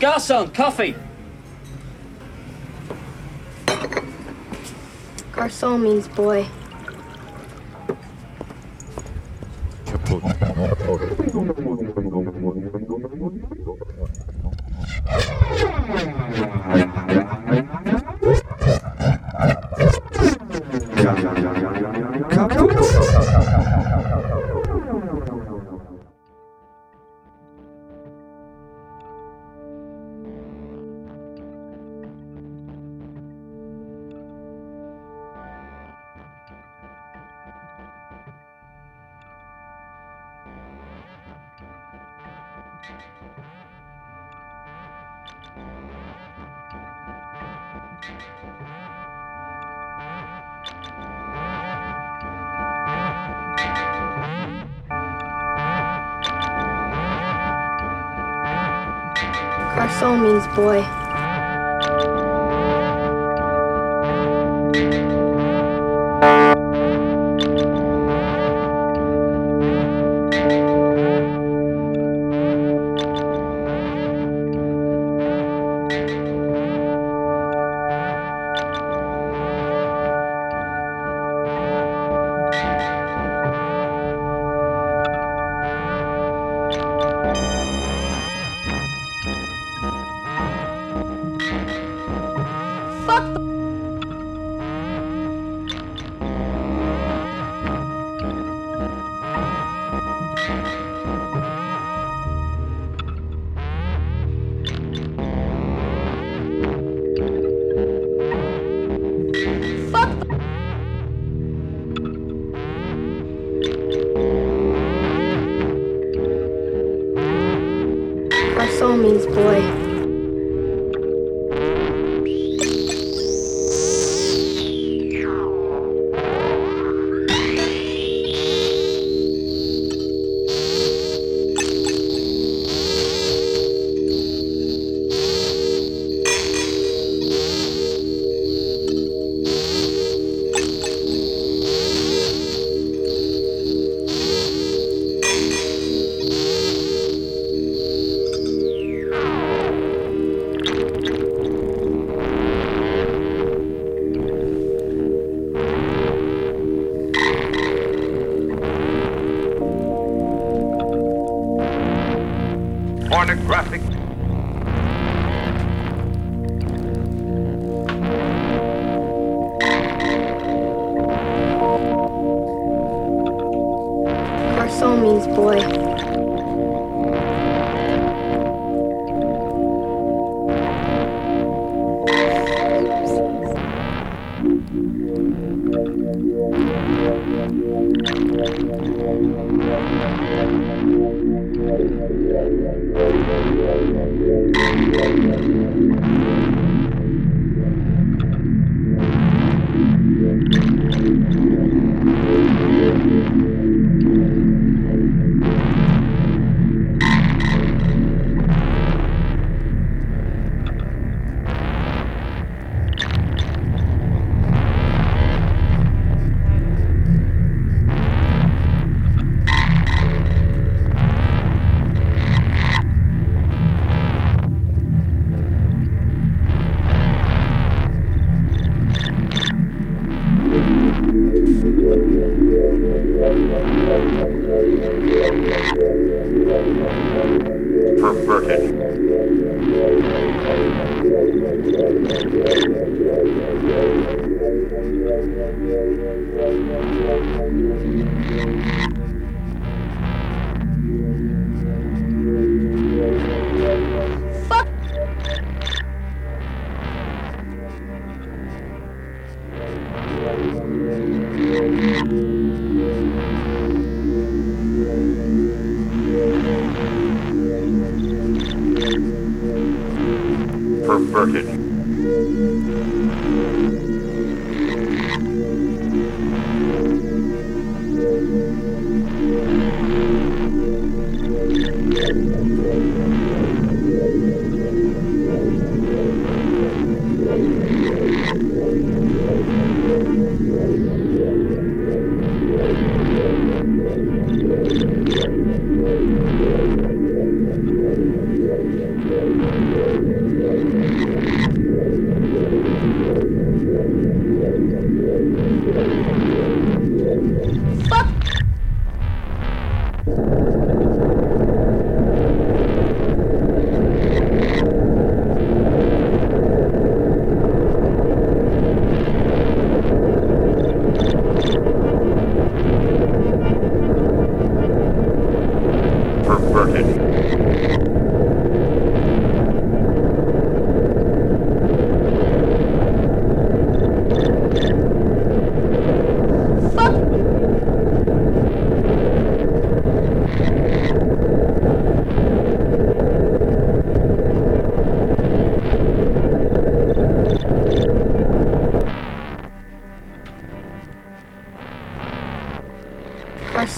Garçon, coffee. Garçon means boy. vui Garçon means boy.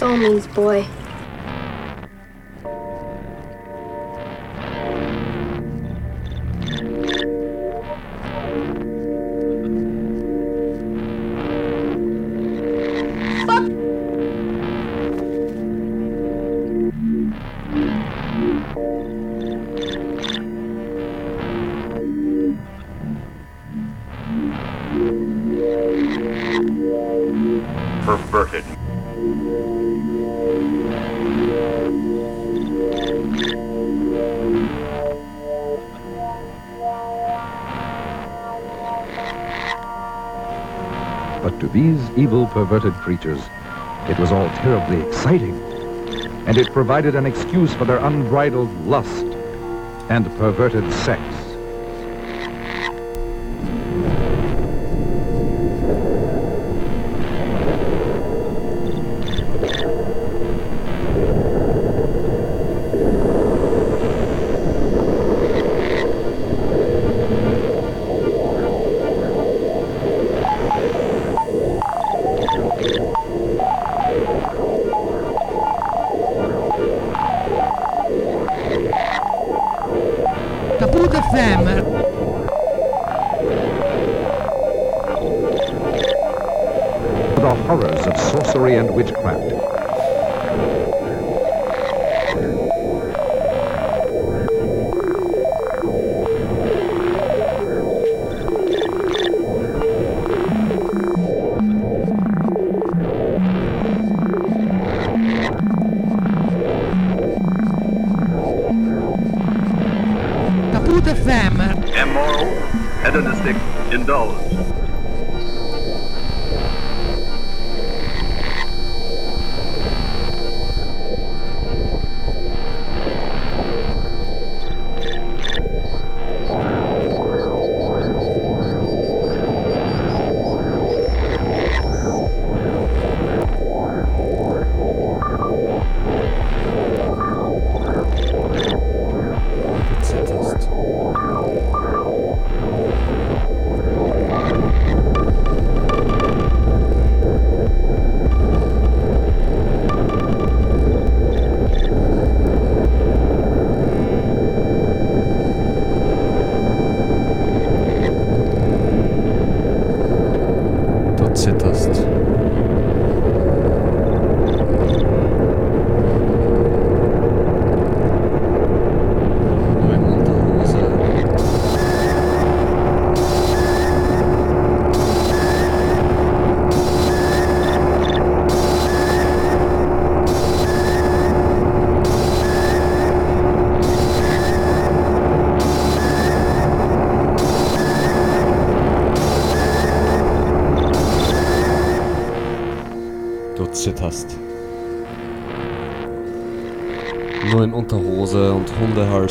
Soul means boy. Creatures. It was all terribly exciting, and it provided an excuse for their unbridled lust and perverted sex.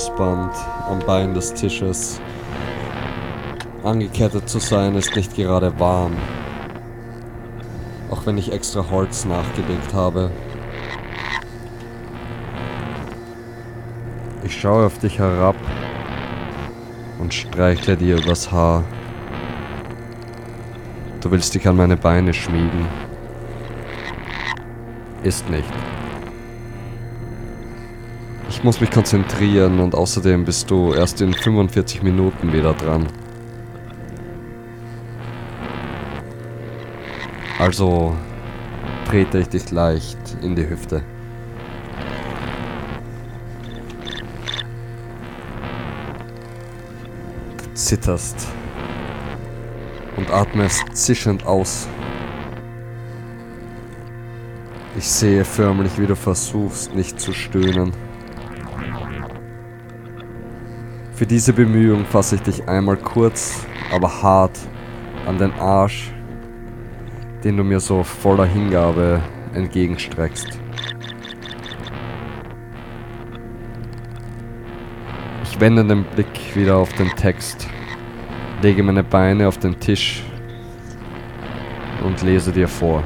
Hundehalsband am Bein des Tisches. Angekettet zu sein ist nicht gerade warm. Auch wenn ich extra Holz nachgelegt habe. Ich schaue auf dich herab und streichle dir übers Haar. Du willst dich an meine Beine schmiegen ist nicht. Ich muss mich konzentrieren und außerdem bist du erst in 45 Minuten wieder dran. Also trete ich dich leicht in die Hüfte. Du zitterst und atmest zischend aus. Ich sehe förmlich, wie du versuchst, nicht zu stöhnen. Für diese Bemühung fasse ich dich einmal kurz, aber hart an den Arsch, den du mir so voller Hingabe entgegenstreckst. Ich wende den Blick wieder auf den Text, lege meine Beine auf den Tisch und lese dir vor.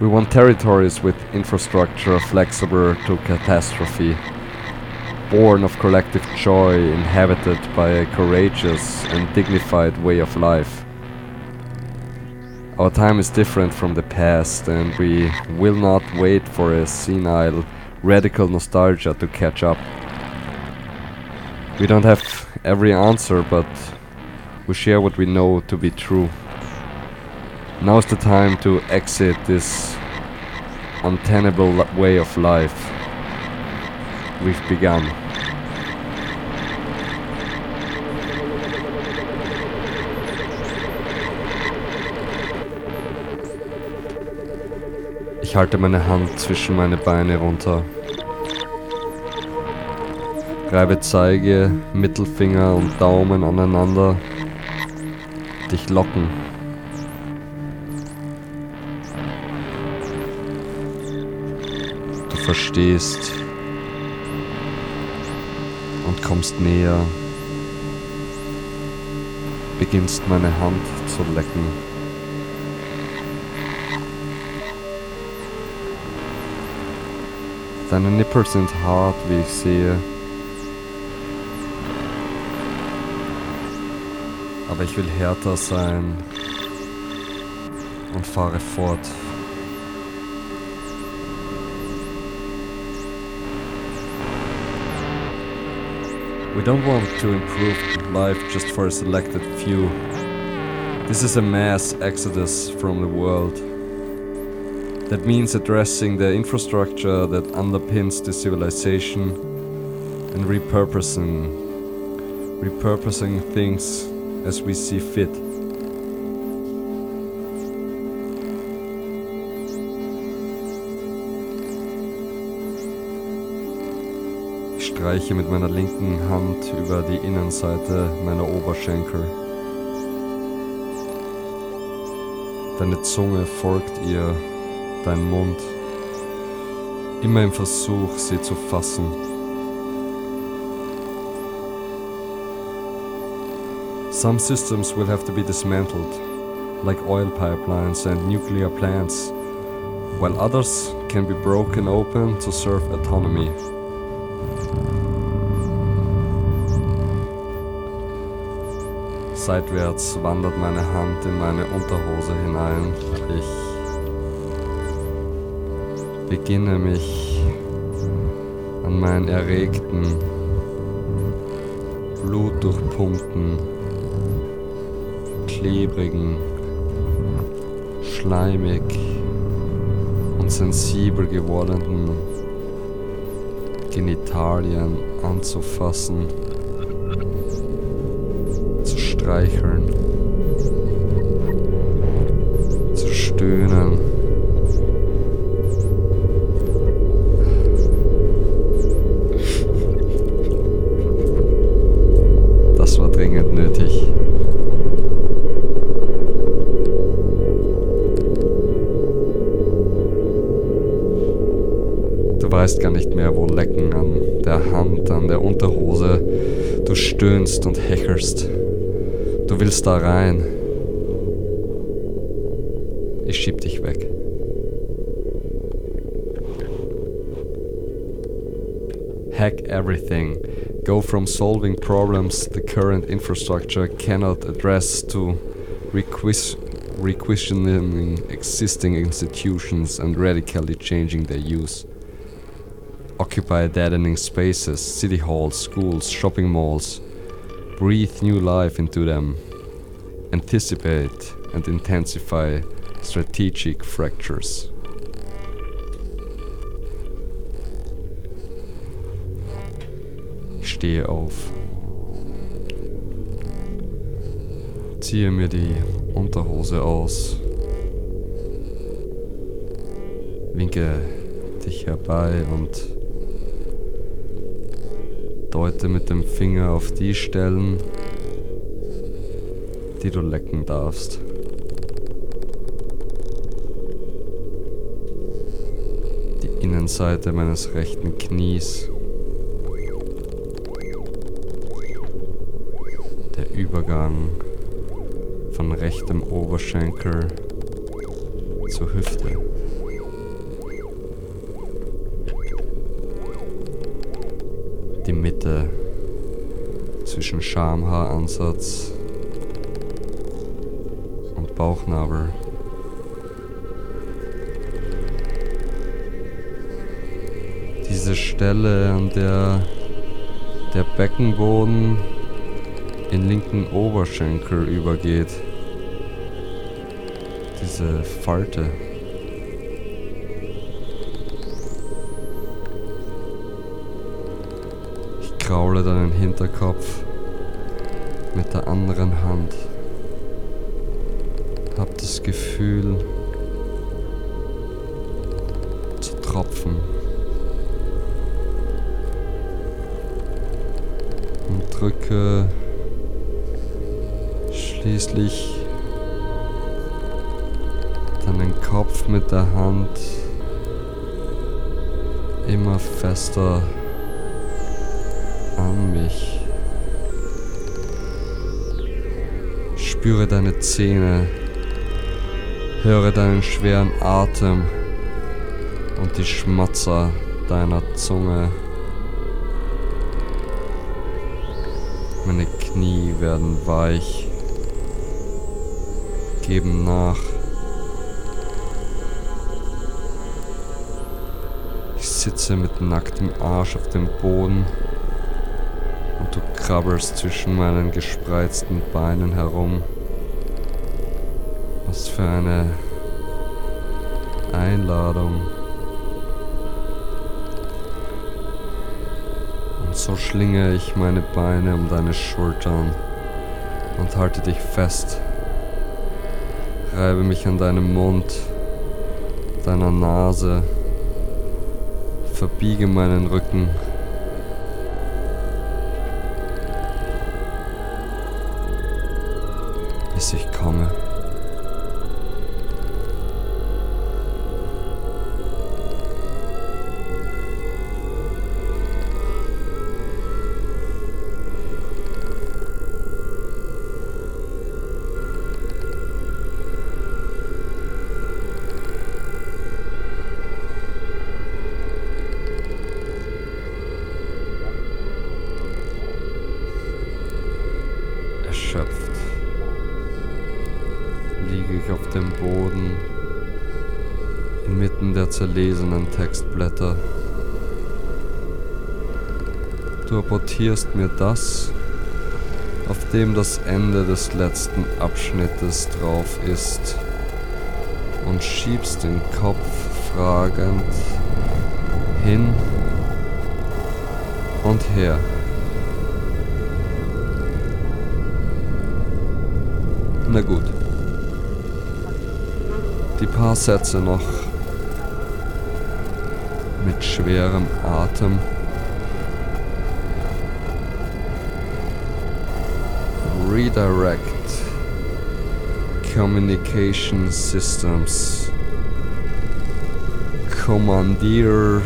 We want territories with infrastructure flexible to catastrophe, born of collective joy, inhabited by a courageous and dignified way of life. Our time is different from the past, and we will not wait for a senile, radical nostalgia to catch up. We don't have every answer, but we share what we know to be true. Now's the time to exit this untenable way of life we've begun. Ich halte meine Hand zwischen meine Beine runter. Reibe Zeige, Mittelfinger und Daumen aneinander. Dich locken. Verstehst und kommst näher. Beginnst meine Hand zu lecken. Deine Nippel sind hart, wie ich sehe. Aber ich will härter sein und fahre fort. We don't want to improve life just for a selected few. This is a mass exodus from the world. That means addressing the infrastructure that underpins the civilization and repurposing repurposing things as we see fit. Streiche mit meiner linken Hand über die Innenseite meiner Oberschenkel. Deine Zunge folgt ihr, dein Mund, immer im Versuch, sie zu fassen. Some systems will have to be dismantled, like oil pipelines and nuclear plants, while others can be broken open to serve autonomy. Seitwärts wandert meine Hand in meine Unterhose hinein. Ich beginne mich an meinen erregten, blutdurchpumpten, klebrigen, schleimig und sensibel gewordenen Genitalien anzufassen, zu Du willst da rein. Ich schieb dich weg. Hack everything. Go from solving problems the current infrastructure cannot address to requis- requisitioning existing institutions and radically changing their use. Occupy deadening spaces, city halls, schools, shopping malls. Breathe new life into them. Anticipate and intensify strategic fractures. Ich stehe auf. Ziehe mir die Unterhose aus. Winke dich herbei und deute mit dem Finger auf die Stellen, die du lecken darfst. Die Innenseite meines rechten Knies. Der Übergang von rechtem Oberschenkel zur Hüfte. Die Mitte zwischen Schamhaaransatz Bauchnabel. Diese Stelle, an der der Beckenboden in linken Oberschenkel übergeht. Diese Falte. Ich kraule deinen Hinterkopf mit der anderen Hand. Das Gefühl zu tropfen. Und drücke schließlich deinen Kopf mit der Hand immer fester an mich. Spüre deine Zähne, höre deinen schweren Atem und die Schmatzer deiner Zunge. Meine Knie werden weich, geben nach. Ich sitze mit nacktem Arsch auf dem Boden und du krabbelst zwischen meinen gespreizten Beinen herum. Was für eine Einladung. Und so schlinge ich meine Beine um deine Schultern und halte dich fest. Reibe mich an deinem Mund, deiner Nase, verbiege meinen Rücken. Textblätter. Du apportierst mir das, auf dem das Ende des letzten Abschnittes drauf ist, und schiebst den Kopf fragend hin und her. Na gut. Die paar Sätze noch schwerem Atem. Redirect Communication Systems. Commandeer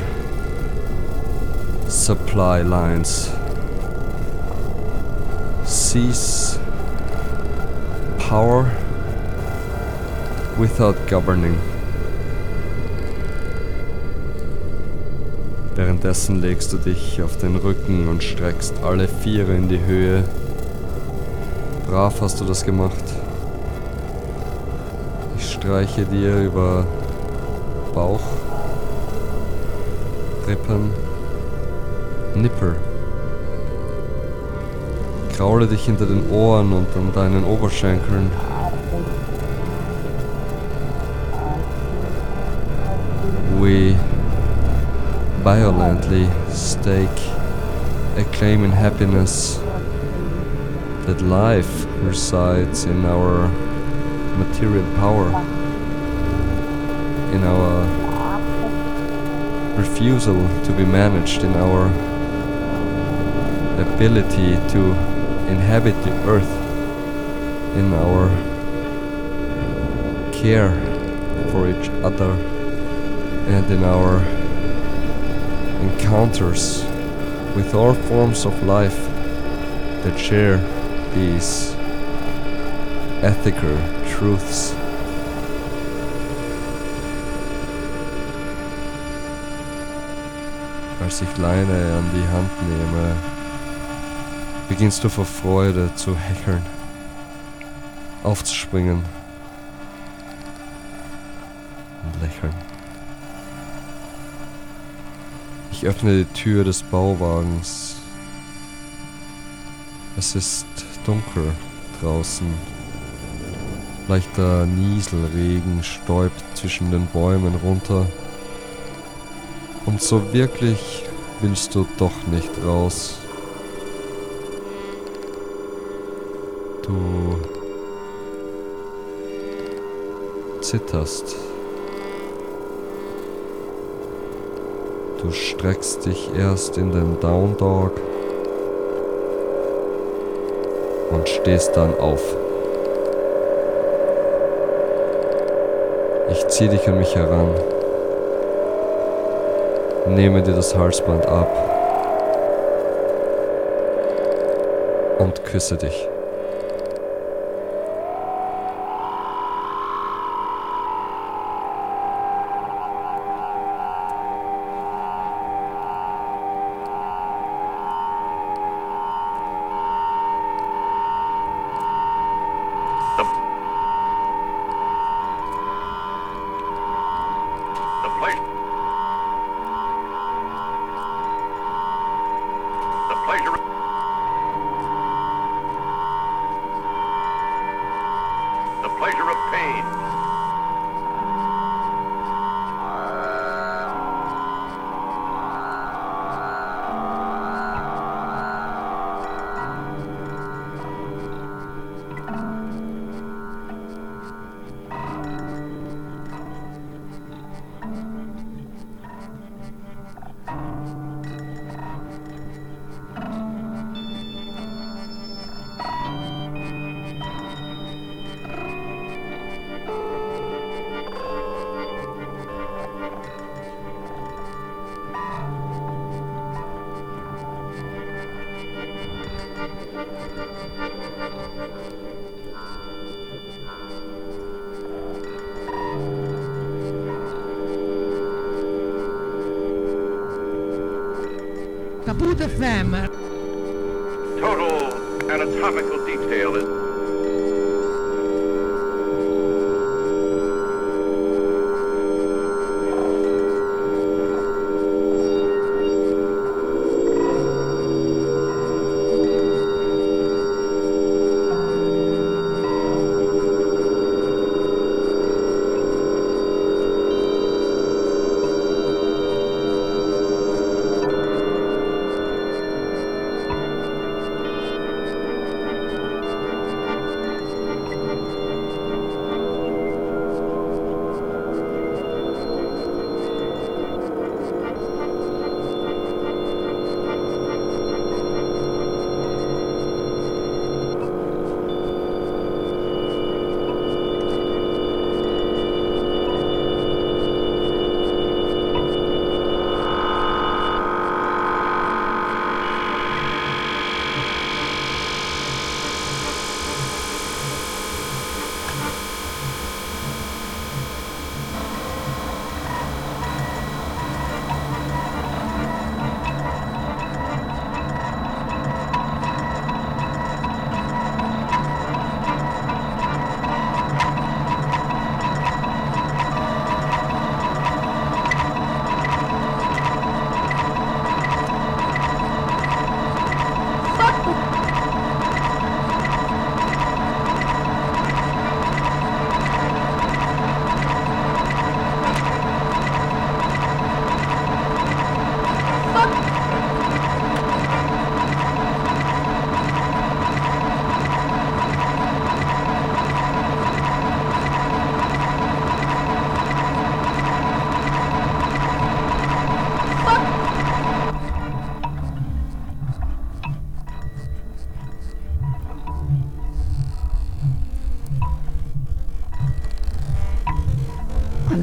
Supply Lines. Cease power without governing. Währenddessen legst du dich auf den Rücken und streckst alle Viere in die Höhe. Brav hast du das gemacht. Ich streiche dir über Bauch, Rippen, Nippel. Kraule dich hinter den Ohren und an deinen Oberschenkeln. Violently stake a claim in happiness that life resides in our material power, in our refusal to be managed, in our ability to inhabit the earth, in our care for each other, and in our encounters with all forms of life that share these ethical truths. Als ich Leine an die Hand nehme, beginnst du vor Freude zu hecheln, aufzuspringen und lächeln. Ich öffne die Tür des Bauwagens. Es ist dunkel draußen. Leichter Nieselregen stäubt zwischen den Bäumen runter. Und so wirklich willst du doch nicht raus. Du zitterst. Du streckst dich erst in den Down Dog und stehst dann auf. Ich zieh dich an mich heran, nehme dir das Halsband ab und küsse dich.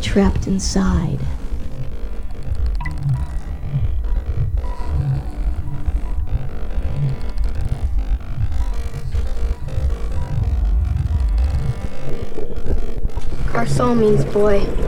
trapped inside. Our soul means boy.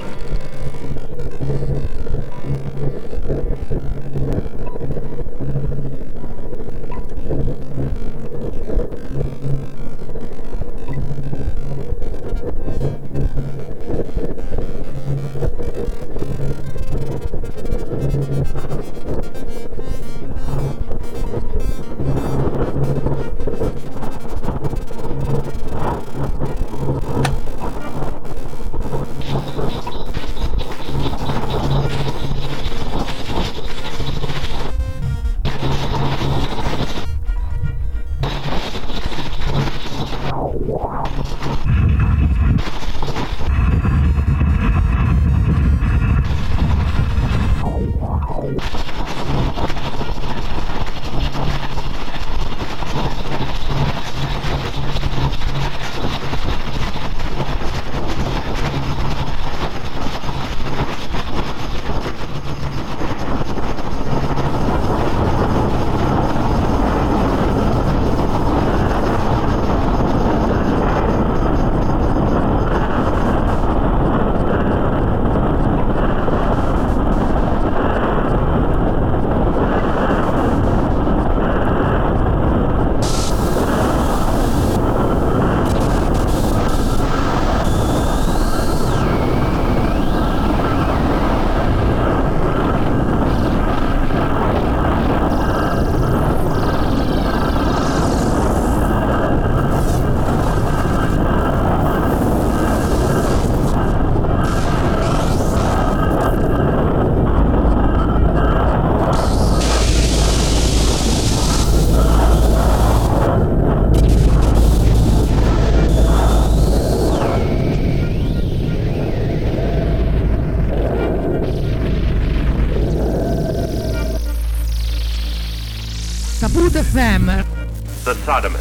The Sodomist.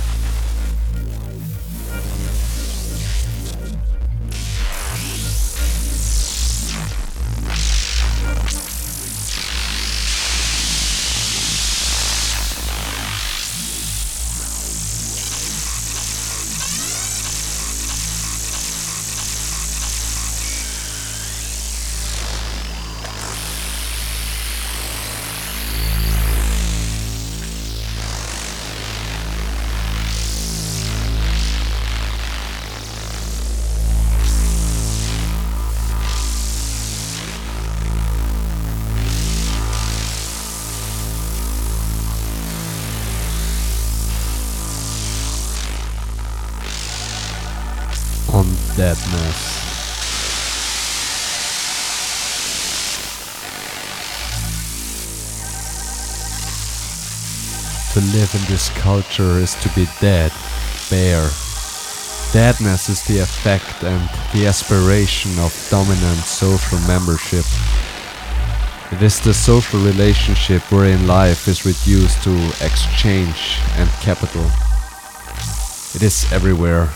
This culture is to be dead, bare. Deadness is the effect and the aspiration of dominant social membership. It is the social relationship wherein life is reduced to exchange and capital. It is everywhere,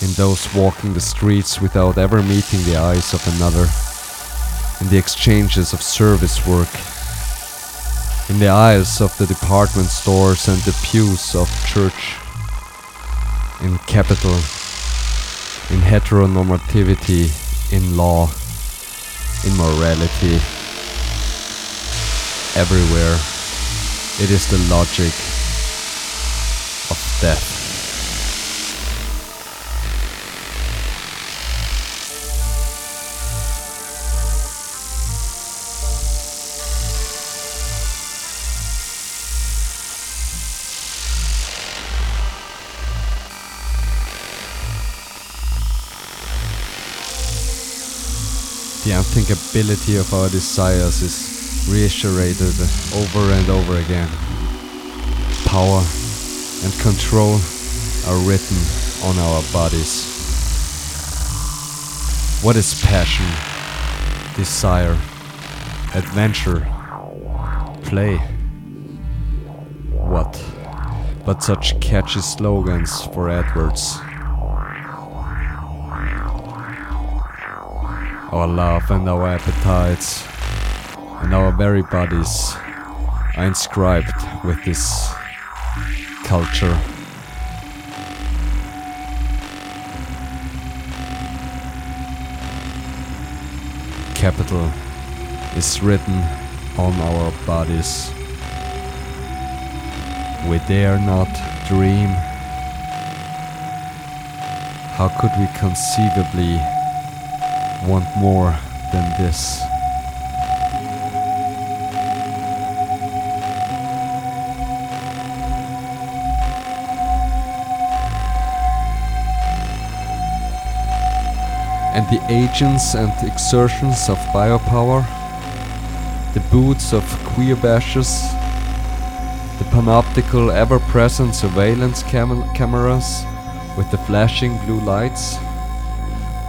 in those walking the streets without ever meeting the eyes of another, in the exchanges of service work, in the aisles of the department stores and the pews of church, in capital, in heteronormativity, in law, in morality, everywhere. It is the logic of death. Unthinkability of our desires is reiterated over and over again. Power and control are written on our bodies. What is passion, desire, adventure, play? What but such catchy slogans for adverts? Our love and our appetites and our very bodies are inscribed with this culture. capital is written on our bodies. We dare not dream. How could we conceivably want more than this? and the agents and exertions of biopower, the boots of queer bashes, the panoptical ever-present surveillance cam cameras with the flashing blue lights,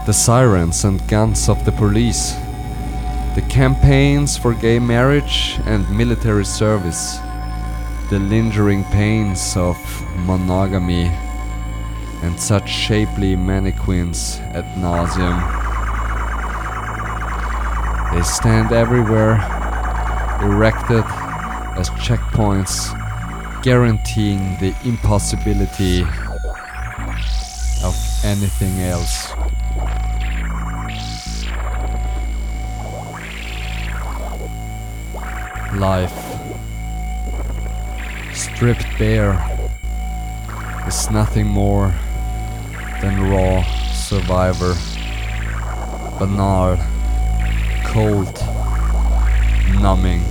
the sirens and guns of the police, the campaigns for gay marriage and military service, the lingering pains of monogamy and such shapely mannequins ad nauseum. They stand everywhere, erected as checkpoints, guaranteeing the impossibility of anything else. Life stripped bare is nothing more than raw survivor. Banal, cold, numbing.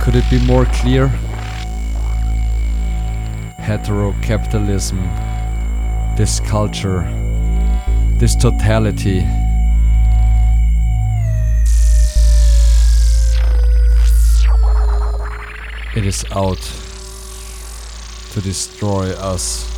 Could it be more clear? Heterocapitalism, this culture, this totality. It is out to destroy us.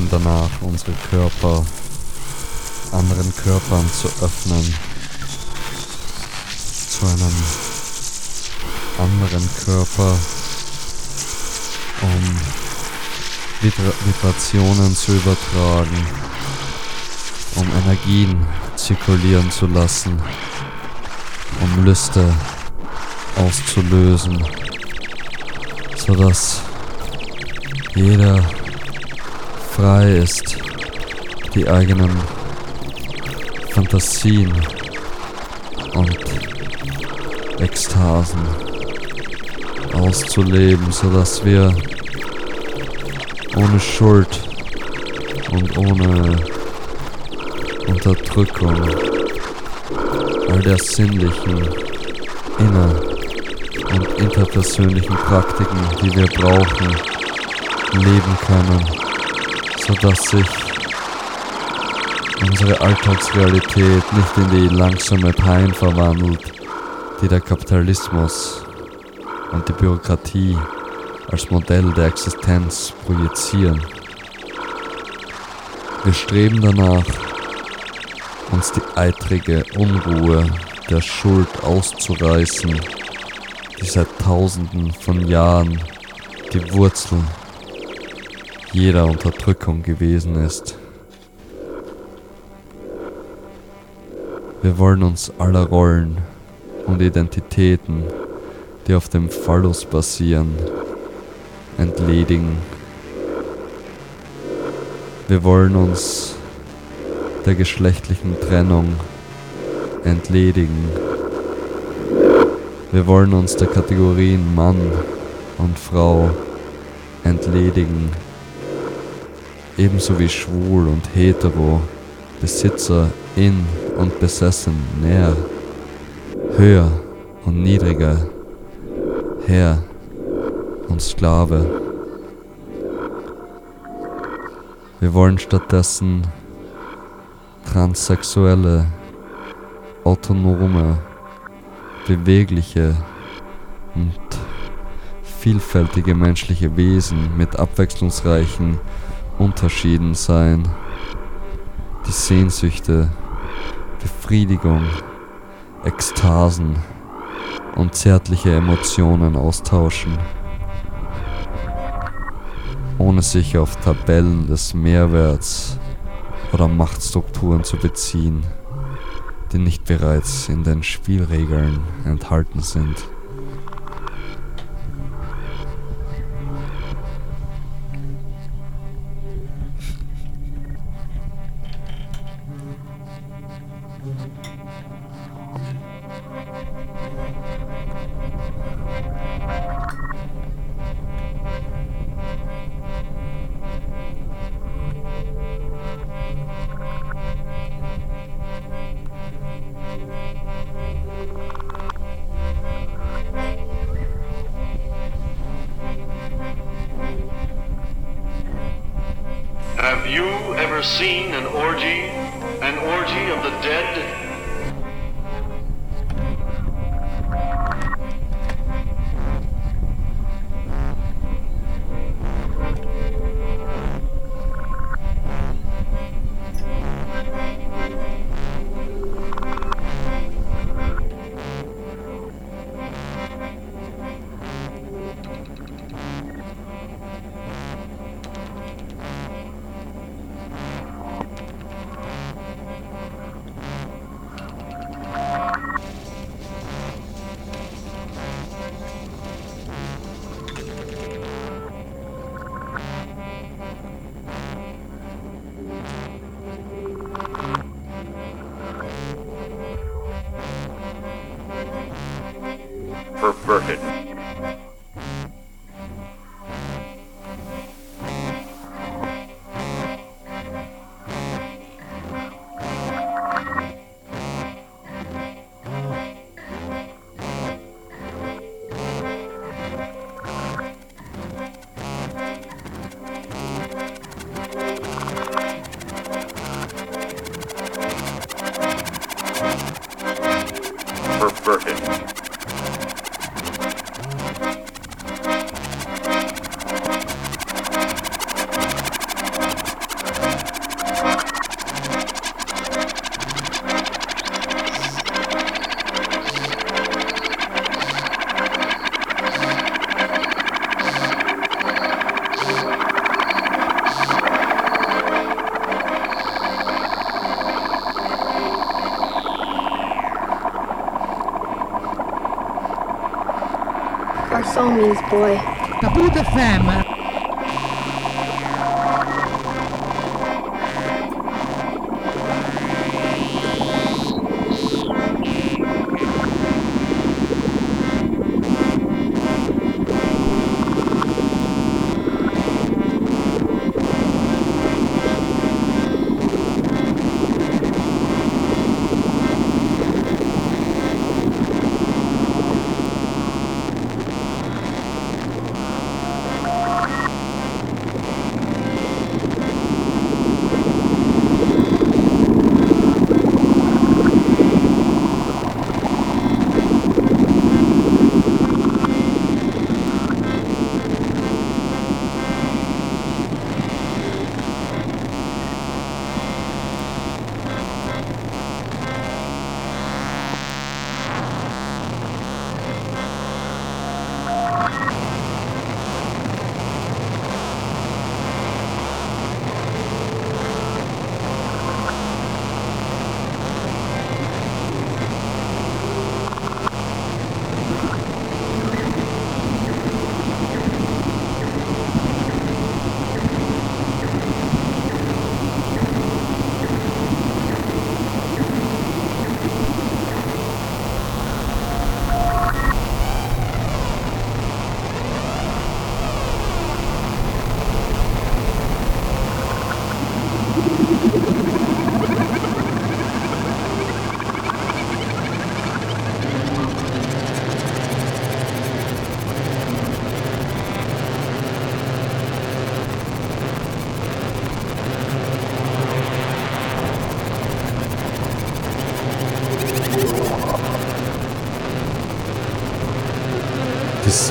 Streben danach, unsere Körper anderen Körpern zu öffnen, zu einem anderen Körper um Vibra Vibrationen zu übertragen, um Energien zirkulieren zu lassen, um Lüste auszulösen, sodass jeder frei ist, die eigenen Fantasien und Ekstasen auszuleben, sodass wir ohne Schuld und ohne Unterdrückung all der sinnlichen, inner- und interpersönlichen Praktiken, die wir brauchen, leben können, sodass sich unsere Alltagsrealität nicht in die langsame Pein verwandelt, die der Kapitalismus und die Bürokratie als Modell der Existenz projizieren. Wir streben danach, uns die eitrige Unruhe der Schuld auszureißen, die seit Tausenden von Jahren die Wurzel jeder Unterdrückung gewesen ist. Wir wollen uns aller Rollen und Identitäten, die auf dem Phallus basieren, entledigen. Wir wollen uns der geschlechtlichen Trennung entledigen. Wir wollen uns der Kategorien Mann und Frau entledigen, ebenso wie schwul und hetero, Besitzer in und besessen näher, höher und niedriger, Herr und Sklave. Wir wollen stattdessen transsexuelle, autonome, bewegliche und vielfältige menschliche Wesen mit abwechslungsreichen Unterschieden sein, die Sehnsüchte, Befriedigung, Ekstasen und zärtliche Emotionen austauschen, ohne sich auf Tabellen des Mehrwerts oder Machtstrukturen zu beziehen, die nicht bereits in den Spielregeln enthalten sind. Kaputt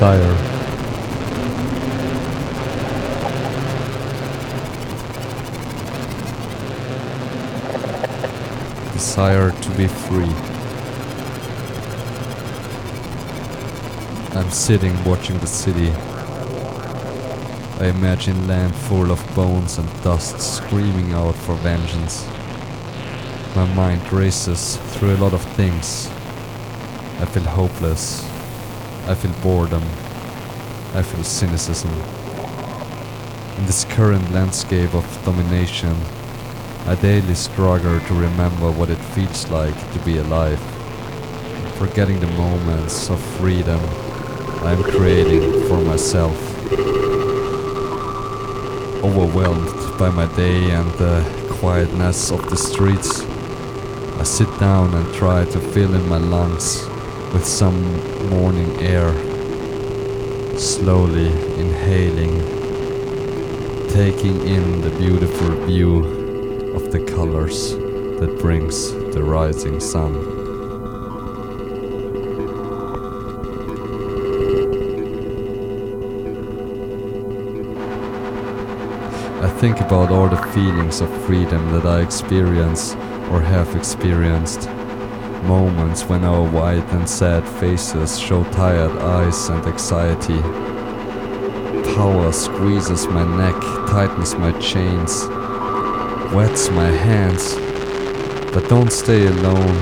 desire. Desire to be free. I'm sitting watching the city. I imagine land full of bones and dust screaming out for vengeance. My mind races through a lot of things. I feel hopeless. I feel boredom. I feel cynicism. In this current landscape of domination, I daily struggle to remember what it feels like to be alive, forgetting the moments of freedom I am creating for myself. Overwhelmed by my day and the quietness of the streets, I sit down and try to fill in my lungs with some morning air, slowly inhaling, taking in the beautiful view of the colors that brings the rising sun. I think about all the feelings of freedom that I experience or have experienced moments when our white and sad faces show tired eyes and anxiety. Power squeezes my neck, tightens my chains, wets my hands. But don't stay alone.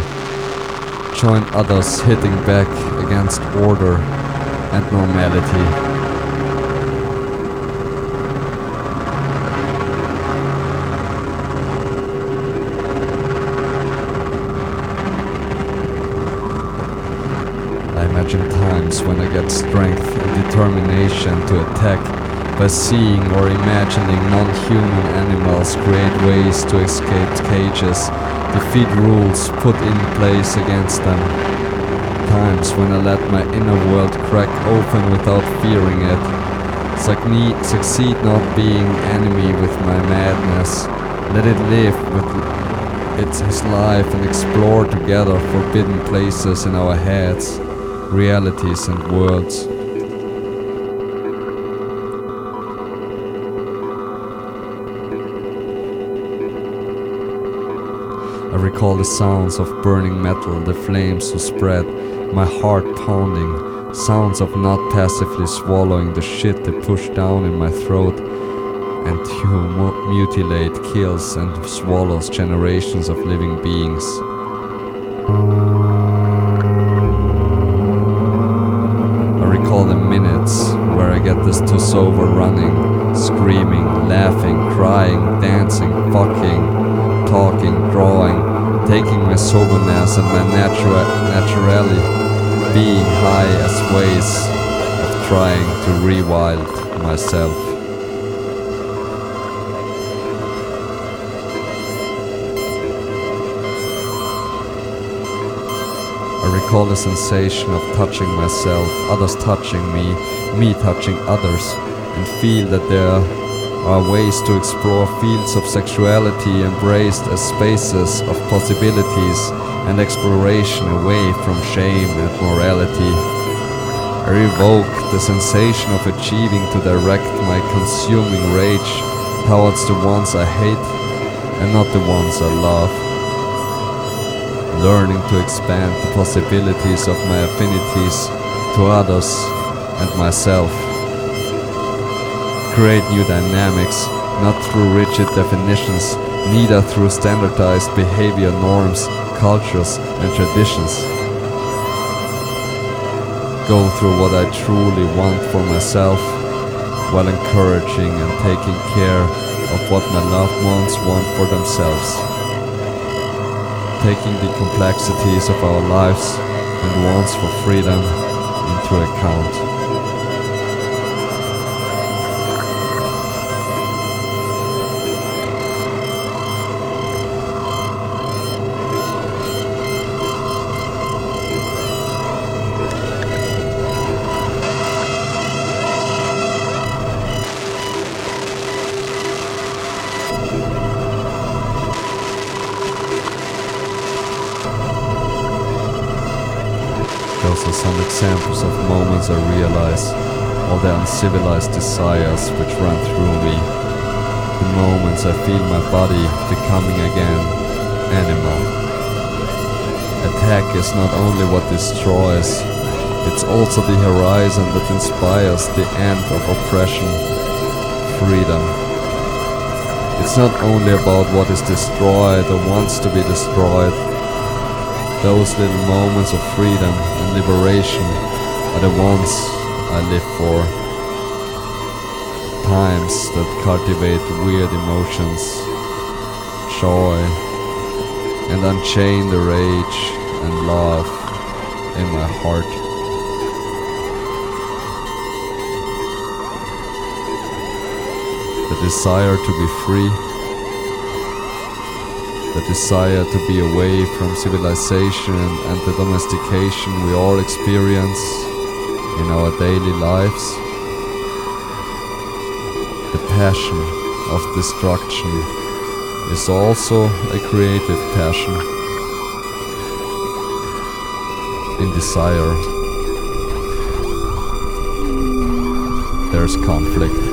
Join others hitting back against order and normality. Times when I get strength and determination to attack by seeing or imagining non-human animals create ways to escape cages, defeat rules put in place against them. Times when I let my inner world crack open without fearing it. Succeed not being enemy with my madness. Let it live with its life and explore together forbidden places in our heads realities and worlds. I recall the sounds of burning metal, the flames who spread, my heart pounding, sounds of not passively swallowing the shit they push down in my throat and who mutilate, kills, and swallows generations of living beings. And my natura naturally being high as ways of trying to rewild myself. I recall the sensation of touching myself, others touching me, me touching others, and feel that there are ways to explore fields of sexuality embraced as spaces of possibilities and exploration away from shame and morality. I evoke the sensation of achieving to direct my consuming rage towards the ones I hate and not the ones I love learning to expand the possibilities of my affinities to others and myself. Create new dynamics, not through rigid definitions, neither through standardized behavior norms, cultures, and traditions. Go through what I truly want for myself, while encouraging and taking care of what my loved ones want for themselves taking the complexities of our lives and wants for freedom into account. Are some examples of moments I realize all the uncivilized desires which run through me. The moments I feel my body becoming again animal. Attack is not only what destroys, it's also the horizon that inspires the end of oppression, freedom. It's not only about what is destroyed or wants to be destroyed, those little moments of freedom and liberation are the ones I live for. Times that cultivate weird emotions, joy, and unchain the rage and love in my heart. The desire to be free the desire to be away from civilization and the domestication we all experience in our daily lives. The passion of destruction is also a creative passion. In desire, there's conflict.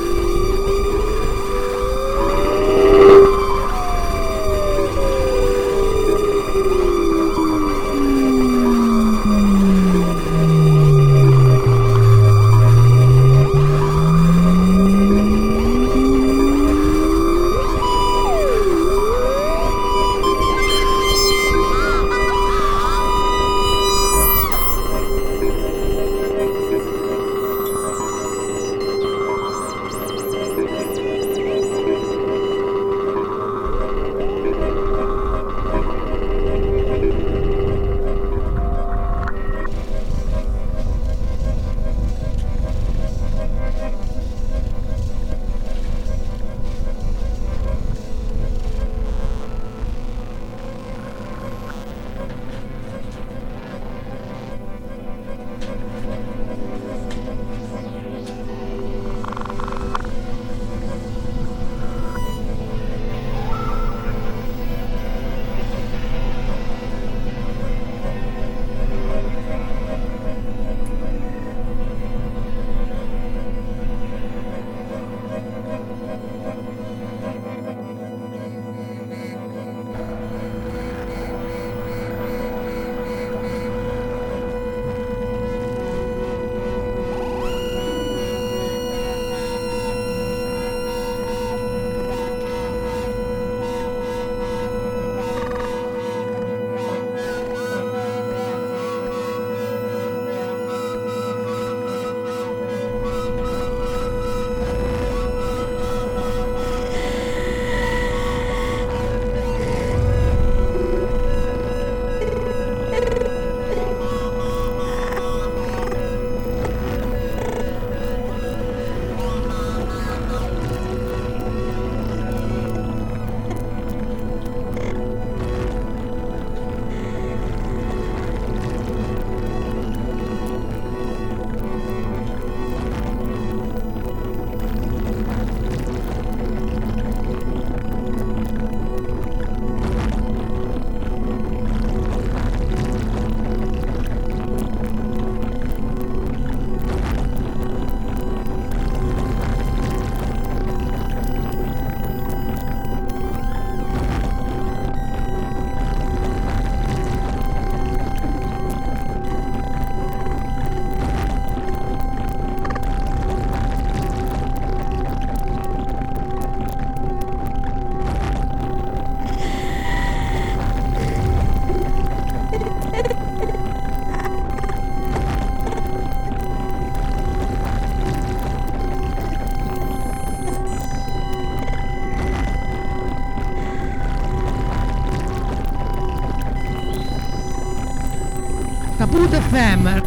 Rock FM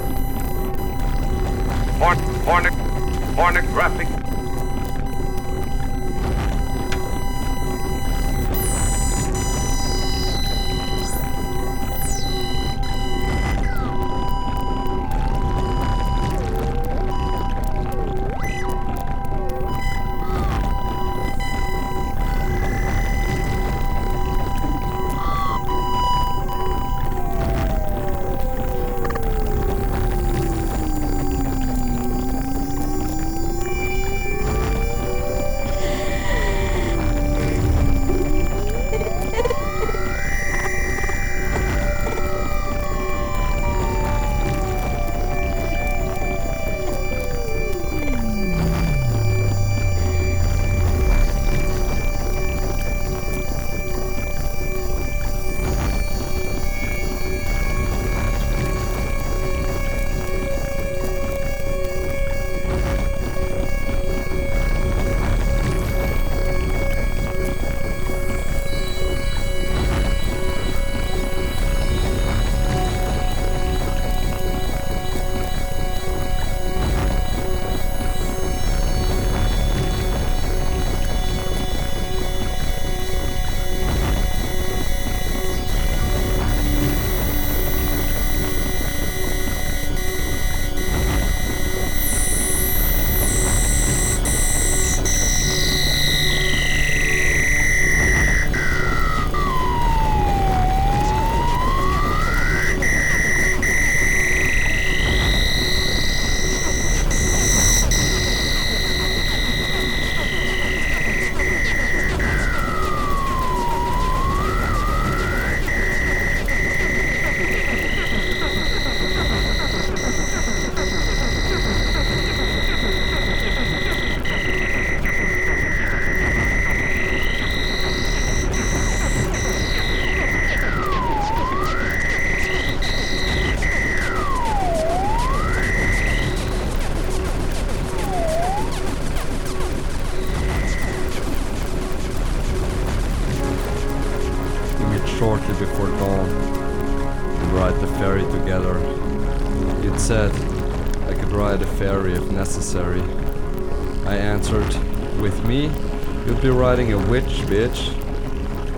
bitch.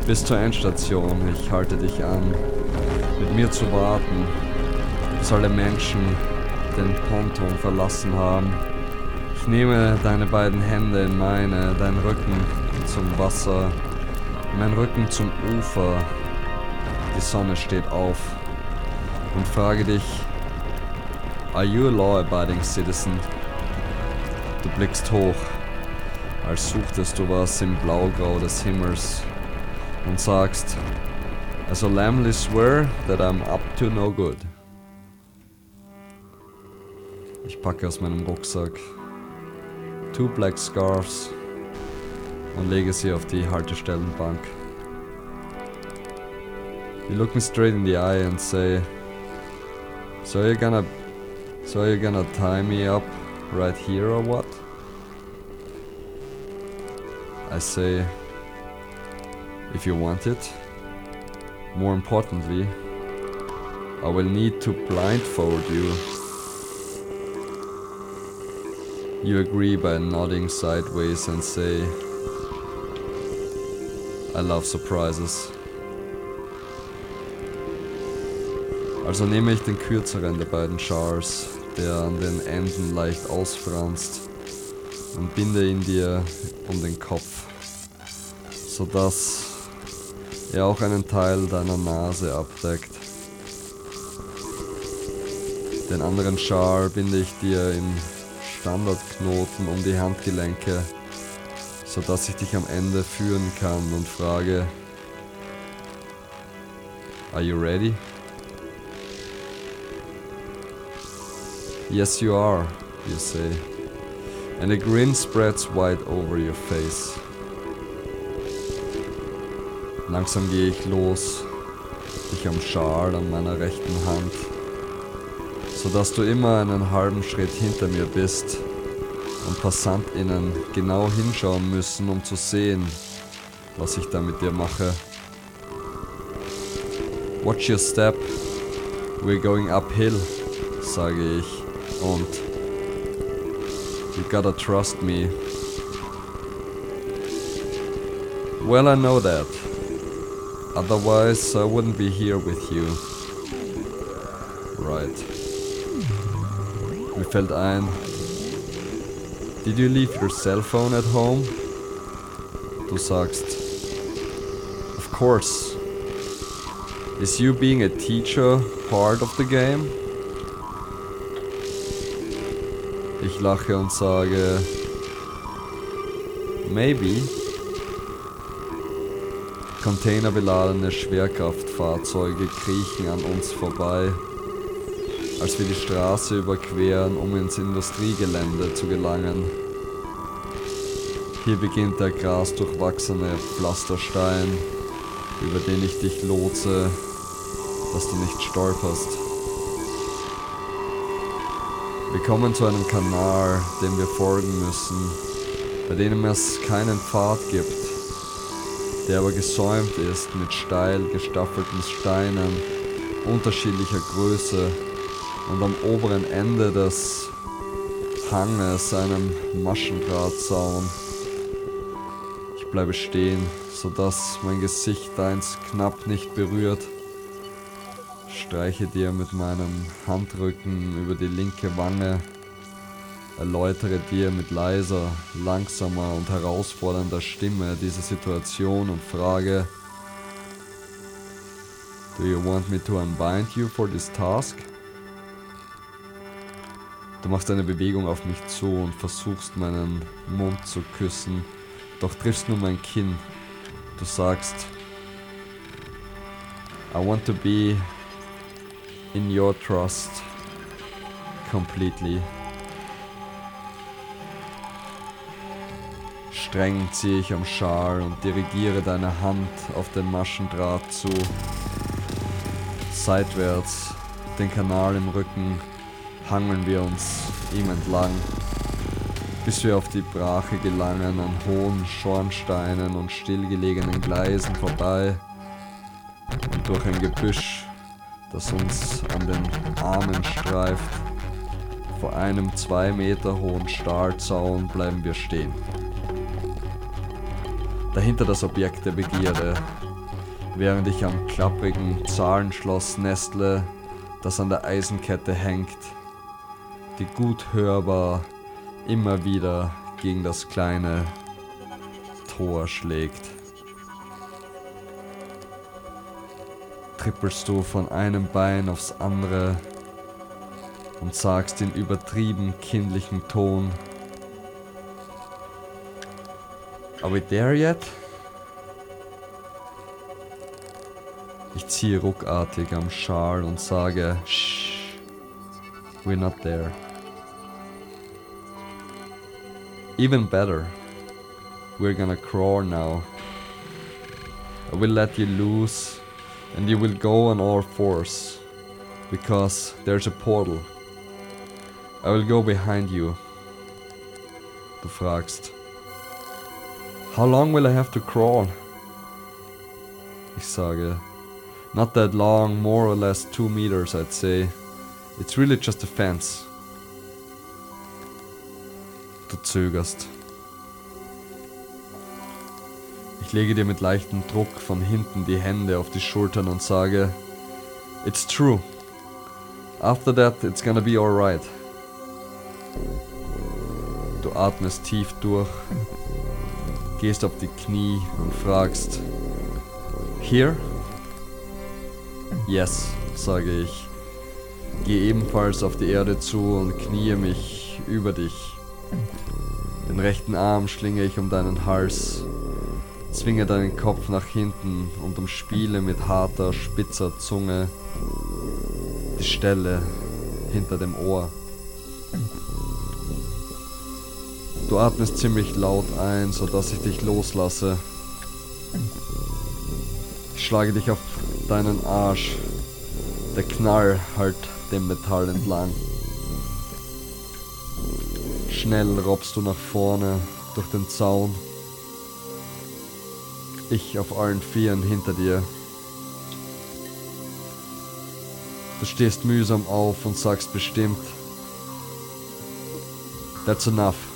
Bis zur Endstation, ich halte dich an. Mit mir zu warten, bis alle Menschen den Ponton verlassen haben. Ich nehme deine beiden Hände in meine, dein Rücken zum Wasser, mein Rücken zum Ufer. Die Sonne steht auf und frage dich, Are you a law-abiding citizen? Du blickst hoch, als suchtest du was im Blaugrau des Himmels und sagst, I solemnly swear that I'm up to no good. Ich packe aus meinem Rucksack two black scarves und lege sie auf die Haltestellenbank. You look me straight in the eye and say, So you're gonna so you're gonna tie me up right here or what? I say, if you want it. More importantly, I will need to blindfold you. You agree by nodding sideways and say, I love surprises. Also nehme ich den kürzeren der beiden Schals, der an den Enden leicht ausfranst, und binde ihn dir um den Kopf, sodass er auch einen Teil deiner Nase abdeckt. Den anderen Schal binde ich dir in Standardknoten um die Handgelenke, sodass ich dich am Ende führen kann und frage, Are you ready? Yes, you are, you say, and a grin spreads wide over your face. Langsam gehe ich los, dich am Schal an meiner rechten Hand, sodass du immer einen halben Schritt hinter mir bist und PassantInnen genau hinschauen müssen, um zu sehen, was ich da mit dir mache. Watch your step, We're going uphill, sage ich. Und you gotta trust me. Well, I know that. Otherwise, I wouldn't be here with you. Right. Mir fällt ein. Did you leave your cell phone at home? Du sagst. Of course. Is you being a teacher part of the game? Ich lache und sage. Maybe. Containerbeladene Schwerkraftfahrzeuge kriechen an uns vorbei, als wir die Straße überqueren, um ins Industriegelände zu gelangen. Hier beginnt der grasdurchwachsene Pflasterstein, über den ich dich lotse, dass du nicht stolperst. Wir kommen zu einem Kanal, dem wir folgen müssen, bei dem es keinen Pfad gibt der aber gesäumt ist mit steil gestaffelten Steinen unterschiedlicher Größe und am oberen Ende des Hanges einem Maschendrahtzaun. Ich bleibe stehen, sodass mein Gesicht deins knapp nicht berührt. Streiche dir mit meinem Handrücken über die linke Wange erläutere dir mit leiser, langsamer und herausfordernder Stimme diese Situation und frage, Do you want me to unbind you for this task? Du machst eine Bewegung auf mich zu und versuchst meinen Mund zu küssen, doch triffst nur mein Kinn. Du sagst, I want to be in your trust completely. Streng ziehe ich am Schal und dirigiere deine Hand auf den Maschendraht zu. Seitwärts, den Kanal im Rücken, hangeln wir uns ihm entlang, bis wir auf die Brache gelangen, an hohen Schornsteinen und stillgelegenen Gleisen vorbei und durch ein Gebüsch, das uns an den Armen streift. Vor einem zwei Meter hohen Stahlzaun bleiben wir stehen dahinter das Objekt der Begierde, während ich am klapprigen Zahlenschloss nestle, das an der Eisenkette hängt, die gut hörbar immer wieder gegen das kleine Tor schlägt. Trippelst du von einem Bein aufs andere und sagst in übertrieben kindlichen Ton, Are we there yet? Ich ziehe ruckartig am Schal und sage, Shh, we're not there. Even better, we're gonna crawl now. I will let you loose and you will go on all fours because there's a portal. I will go behind you. Du fragst, How long will I have to crawl? Ich sage, not that long, more or less two meters, I'd say. It's really just a fence. Du zögerst. Ich lege dir mit leichtem Druck von hinten die Hände auf die Schultern und sage, It's true. After that, it's gonna be alright. Du atmest tief durch gehst auf die Knie und fragst, Here? Yes, sage ich. Geh ebenfalls auf die Erde zu und kniee mich über dich. Den rechten Arm schlinge ich um deinen Hals, zwinge deinen Kopf nach hinten und umspiele mit harter, spitzer Zunge die Stelle hinter dem Ohr. Du atmest ziemlich laut ein, sodass ich dich loslasse. Ich schlage dich auf deinen Arsch. Der Knall halt dem Metall entlang. Schnell robbst du nach vorne durch den Zaun. Ich auf allen Vieren hinter dir. Du stehst mühsam auf und sagst bestimmt, That's enough.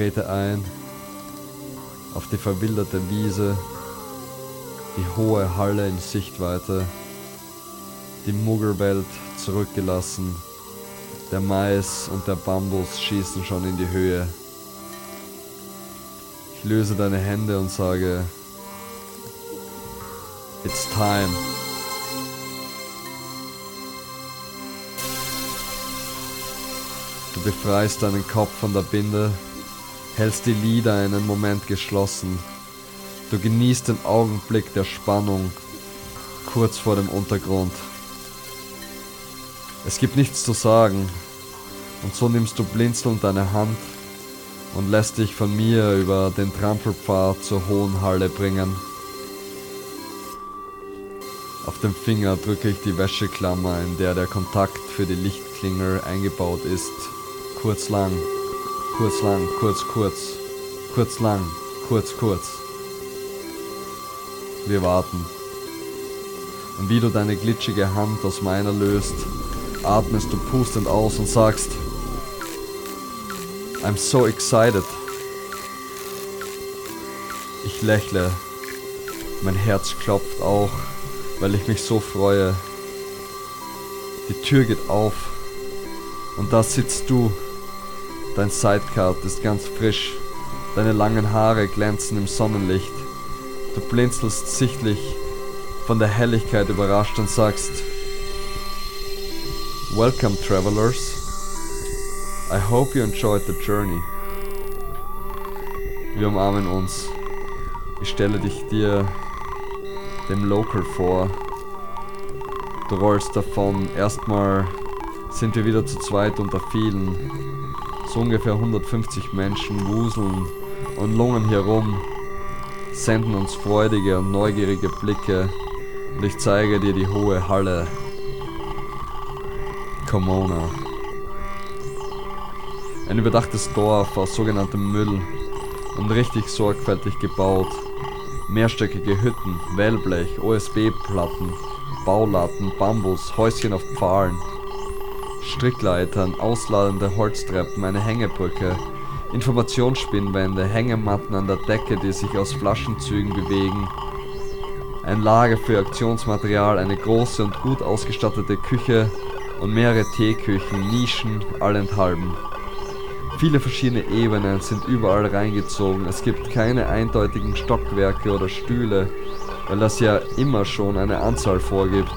Trete ein auf die verwilderte Wiese, die hohe Halle in Sichtweite, die Muggelwelt zurückgelassen, der Mais und der Bambus schießen schon in die Höhe. Ich löse deine Hände und sage, It's time. Du befreist deinen Kopf von der Binde, hältst die Lider einen Moment geschlossen. Du genießt den Augenblick der Spannung kurz vor dem Untergrund. Es gibt nichts zu sagen, und so nimmst du blinzelnd deine Hand und lässt dich von mir über den Trampelpfad zur hohen Halle bringen. Auf dem Finger drücke ich die Wäscheklammer, in der der Kontakt für die Lichtklingel eingebaut ist. Kurz lang, kurz lang, kurz kurz, kurz lang, kurz kurz. Wir warten. Und wie du deine glitschige Hand aus meiner löst, atmest du pustend aus und sagst, I'm so excited. Ich lächle. Mein Herz klopft auch, weil ich mich so freue. Die Tür geht auf und da sitzt du. Dein Sidecard ist ganz frisch. Deine langen Haare glänzen im Sonnenlicht. Du blinzelst sichtlich von der Helligkeit überrascht und sagst, Welcome travelers. I hope you enjoyed the journey. Wir umarmen uns. Ich stelle dich dir dem Local vor. Du rollst davon. Erstmal sind wir wieder zu zweit unter vielen. So ungefähr 150 Menschen wuseln und lungen hier rum, senden uns freudige und neugierige Blicke und ich zeige dir die hohe Halle. Komona. Ein überdachtes Dorf aus sogenanntem Müll und richtig sorgfältig gebaut. Mehrstöckige Hütten, Wellblech, OSB-Platten, Baulatten, Bambus, Häuschen auf Pfahlen, Strickleitern, ausladende Holztreppen, eine Hängebrücke, Informationsspinnwände, Hängematten an der Decke, die sich aus Flaschenzügen bewegen, ein Lager für Aktionsmaterial, eine große und gut ausgestattete Küche und mehrere Teeküchen, Nischen, allenthalben. Viele verschiedene Ebenen sind überall reingezogen. Es gibt keine eindeutigen Stockwerke oder Stühle, weil das ja immer schon eine Anzahl vorgibt.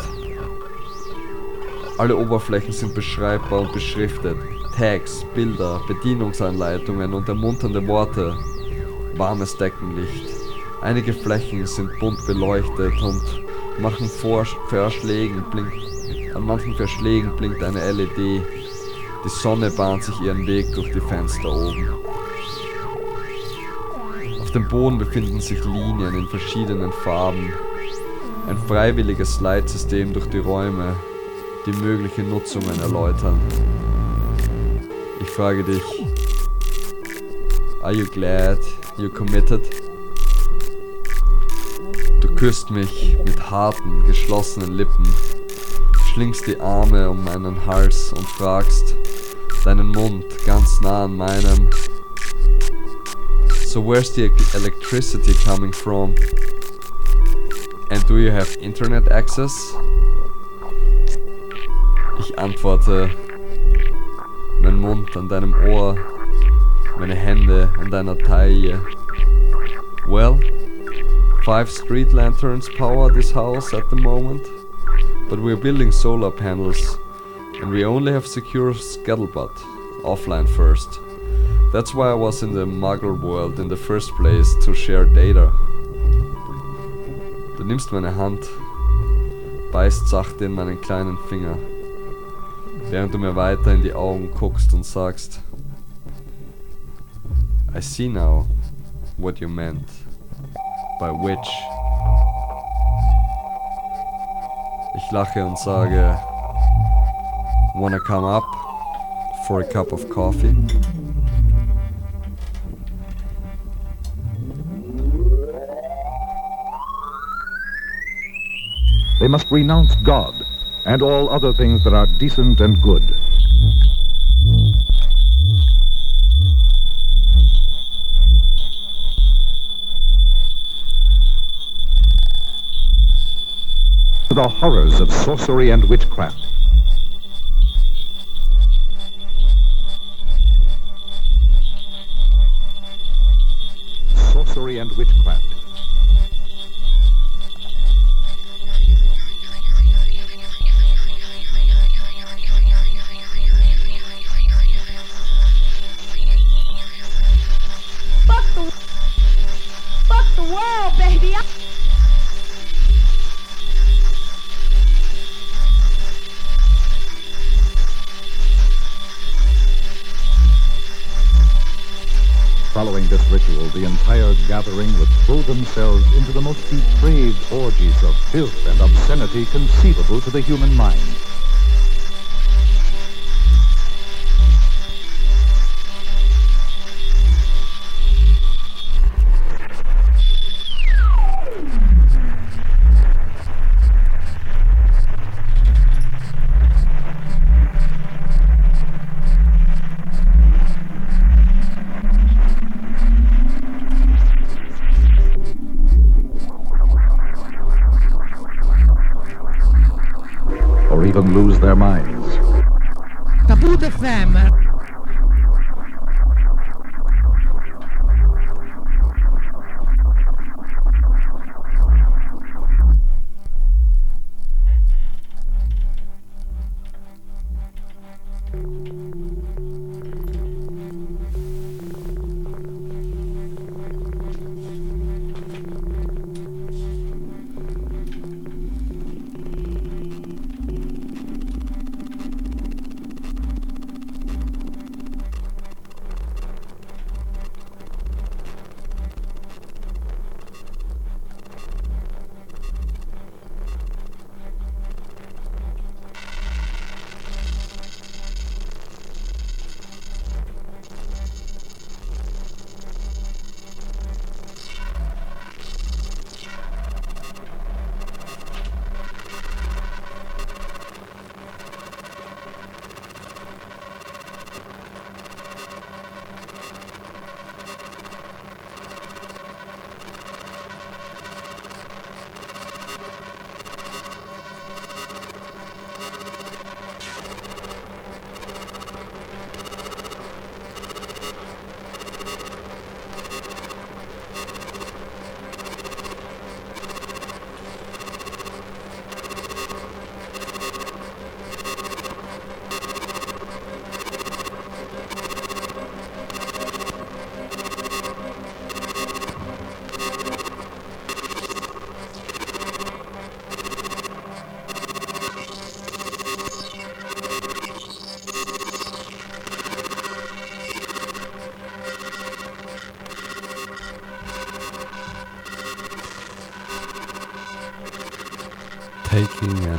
Alle Oberflächen sind beschreibbar und beschriftet. Tags, Bilder, Bedienungsanleitungen und ermunternde Worte. Warmes Deckenlicht. Einige Flächen sind bunt beleuchtet und machen vor Verschlägen blinkt, an manchen Verschlägen blinkt eine LED. Die Sonne bahnt sich ihren Weg durch die Fenster oben. Auf dem Boden befinden sich Linien in verschiedenen Farben. Ein freiwilliges Leitsystem durch die Räume, die mögliche Nutzungen erläutern. Ich frage dich, are you glad you committed? Du küsst mich mit harten, geschlossenen Lippen, schlingst die Arme um meinen Hals und fragst, deinen Mund ganz nah an meinem. So where's the electricity coming from? And do you have internet access? Ich antworte, mein Mund an deinem Ohr, meine Hände an deiner Taille. Well, five street lanterns power this house at the moment, but we're building solar panels and we only have secure scuttlebutt offline first. That's why I was in the Muggle world in the first place to share data. Du nimmst meine Hand, beißt sachte in meinen kleinen Finger, während du mir weiter in die Augen guckst und sagst, I see now what you meant by witch. Ich lache und sage, Wanna come up for a cup of coffee? They must renounce God and all other things that are decent and good. The horrors of sorcery and witchcraft. Sorcery and witchcraft. Gathering would throw themselves into the most depraved orgies of filth and obscenity conceivable to the human mind.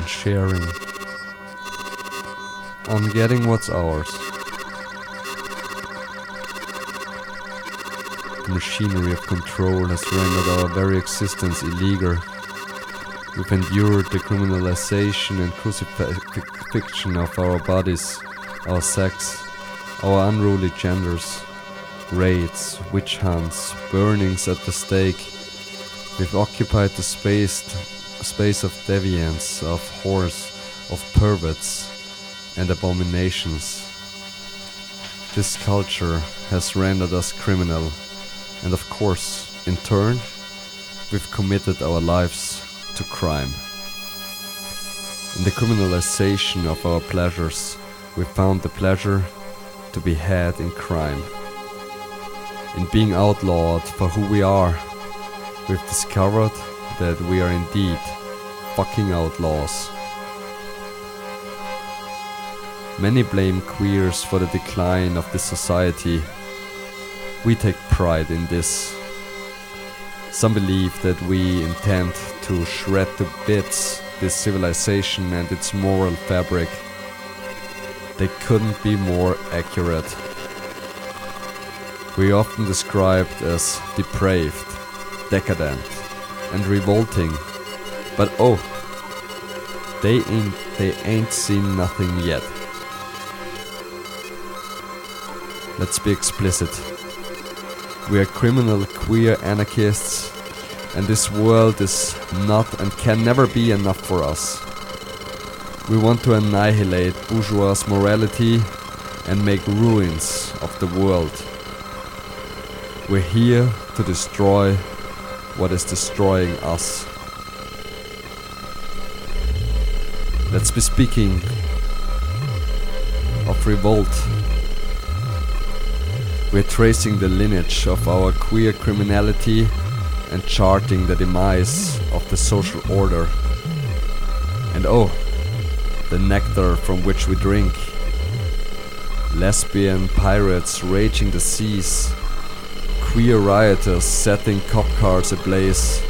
And sharing, on getting what's ours. The machinery of control has rendered our very existence illegal. We've endured the criminalization and crucifixion of our bodies, our sex, our unruly genders, raids, witch hunts, burnings at the stake. We've occupied the space space of deviants, of whores, of perverts, and abominations. This culture has rendered us criminal, and of course, in turn, we've committed our lives to crime. In the criminalization of our pleasures, we found the pleasure to be had in crime. In being outlawed for who we are, we've discovered that we are indeed fucking outlaws. Many blame queers for the decline of this society. We take pride in this. Some believe that we intend to shred to bits this civilization and its moral fabric. They couldn't be more accurate. We are often described as depraved, decadent, and revolting. But oh, they ain't they ain't seen nothing yet. Let's be explicit. We are criminal queer anarchists, and this world is not and can never be enough for us. We want to annihilate bourgeois morality and make ruins of the world. We're here to destroy what is destroying us. Let's be speaking of revolt. We're tracing the lineage of our queer criminality and charting the demise of the social order. And oh, the nectar from which we drink. Lesbian pirates raging the seas, queer rioters setting cop cars ablaze,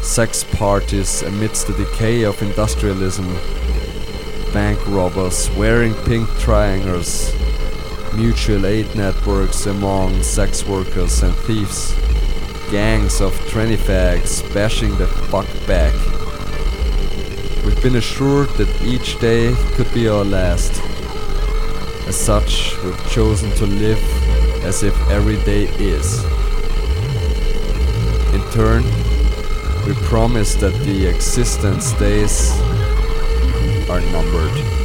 sex parties amidst the decay of industrialism, bank robbers wearing pink triangles, mutual aid networks among sex workers and thieves, gangs of tranny fags bashing the fuck back. We've been assured that each day could be our last. As such, we've chosen to live as if every day is. In turn, we promise that the existence days are numbered.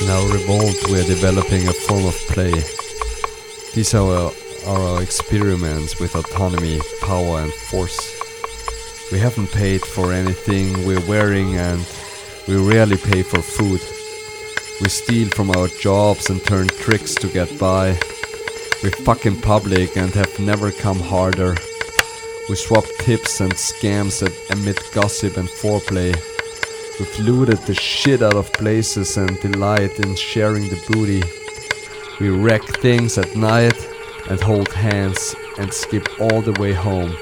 In our revolt, we are developing a form of play. These are our, are our experiments with autonomy, power, and force. We haven't paid for anything we're wearing, and we rarely pay for food. We steal from our jobs and turn tricks to get by. We fuck in public and have never come harder. We swap tips and scams that emit gossip and foreplay. We've looted the shit out of places and delight in sharing the booty. We wreck things at night and hold hands and skip all the way home.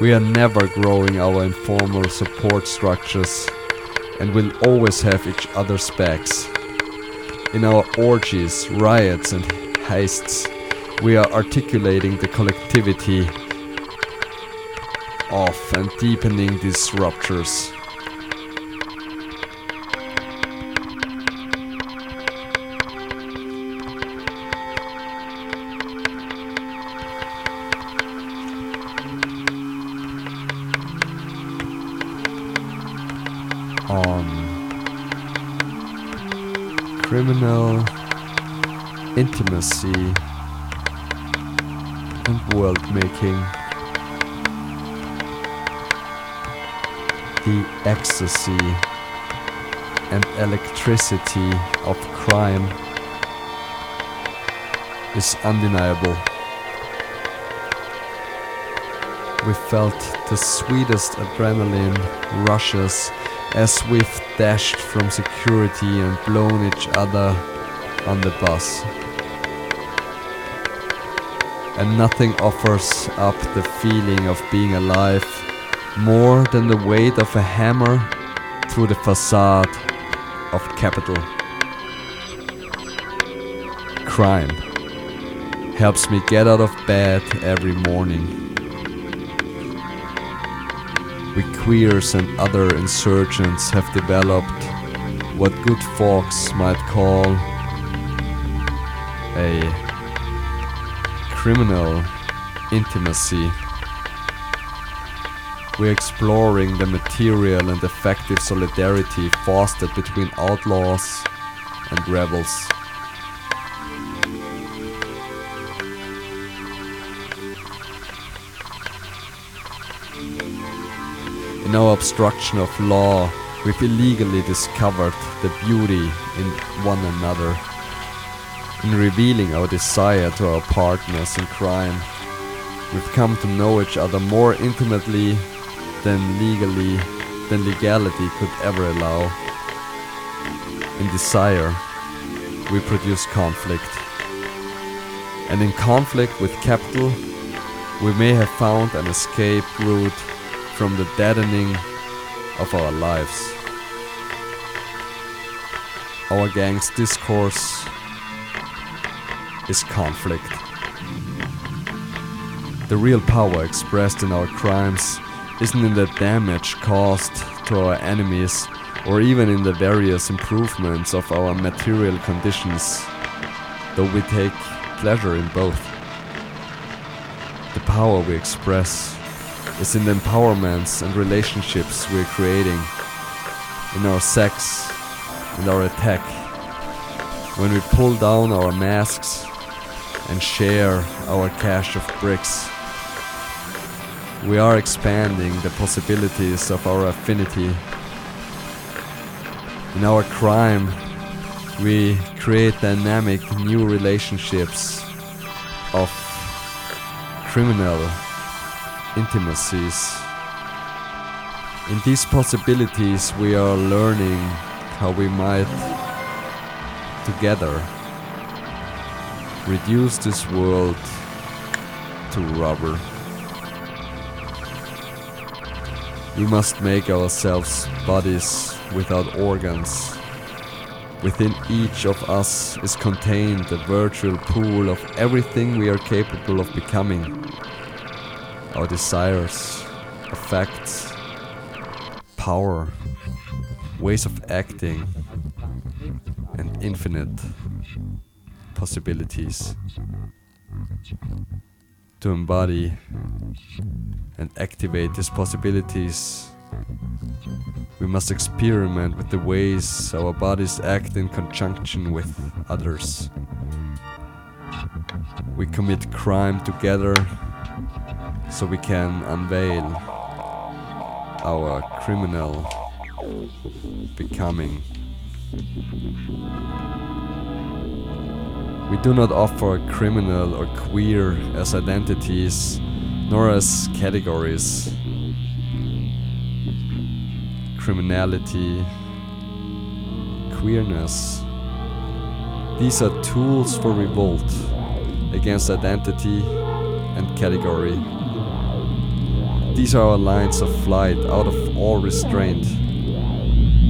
We are never growing our informal support structures and will always have each other's backs. In our orgies, riots, and heists, we are articulating the collectivity of and deepening these ruptures. Criminal intimacy, and world making. The ecstasy and electricity of crime is undeniable. We felt the sweetest adrenaline rushes as we've dashed from security and blown each other on the bus. And nothing offers up the feeling of being alive more than the weight of a hammer through the facade of capital. Crime helps me get out of bed every morning. We queers and other insurgents have developed what good folks might call a criminal intimacy. We're exploring the material and effective solidarity fostered between outlaws and rebels. Our obstruction of law, we've illegally discovered the beauty in one another. In revealing our desire to our partners in crime, we've come to know each other more intimately than legally than legality could ever allow. In desire, we produce conflict. And in conflict with capital, we may have found an escape route from the deadening of our lives. Our gang's discourse is conflict. The real power expressed in our crimes isn't in the damage caused to our enemies or even in the various improvements of our material conditions, though we take pleasure in both. The power we express is in the empowerments and relationships we're creating, in our sex and our attack, when we pull down our masks and share our cache of bricks. We are expanding the possibilities of our affinity. In our crime, we create dynamic new relationships of criminal intimacies. In these possibilities, we are learning how we might together reduce this world to rubber. We must make ourselves bodies without organs. Within each of us is contained a virtual pool of everything we are capable of becoming our desires, affects, power, ways of acting, and infinite possibilities. To embody and activate these possibilities, we must experiment with the ways our bodies act in conjunction with others. We commit crime together so we can unveil our criminal becoming. We do not offer criminal or queer as identities, nor as categories. Criminality, queerness. These are tools for revolt against identity and category. These are our lines of flight out of all restraint.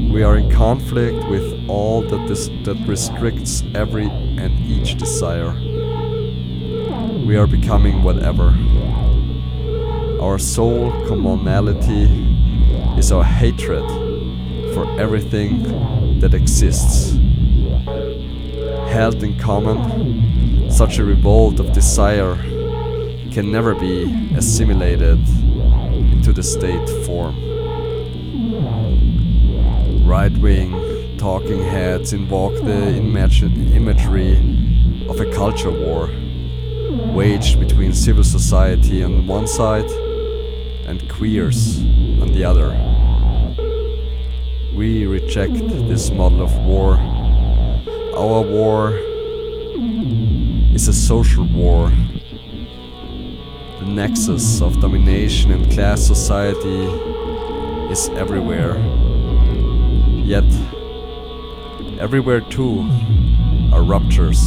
We are in conflict with all that, that restricts every and each desire. We are becoming whatever. Our sole commonality is our hatred for everything that exists. Held in common, such a revolt of desire can never be assimilated into the state form. Right wing talking heads invoke the imag- imagery of a culture war waged between civil society on one side and queers on the other. We reject this model of war. Our war is a social war. The nexus of domination and class society is everywhere. Yet, everywhere too are ruptures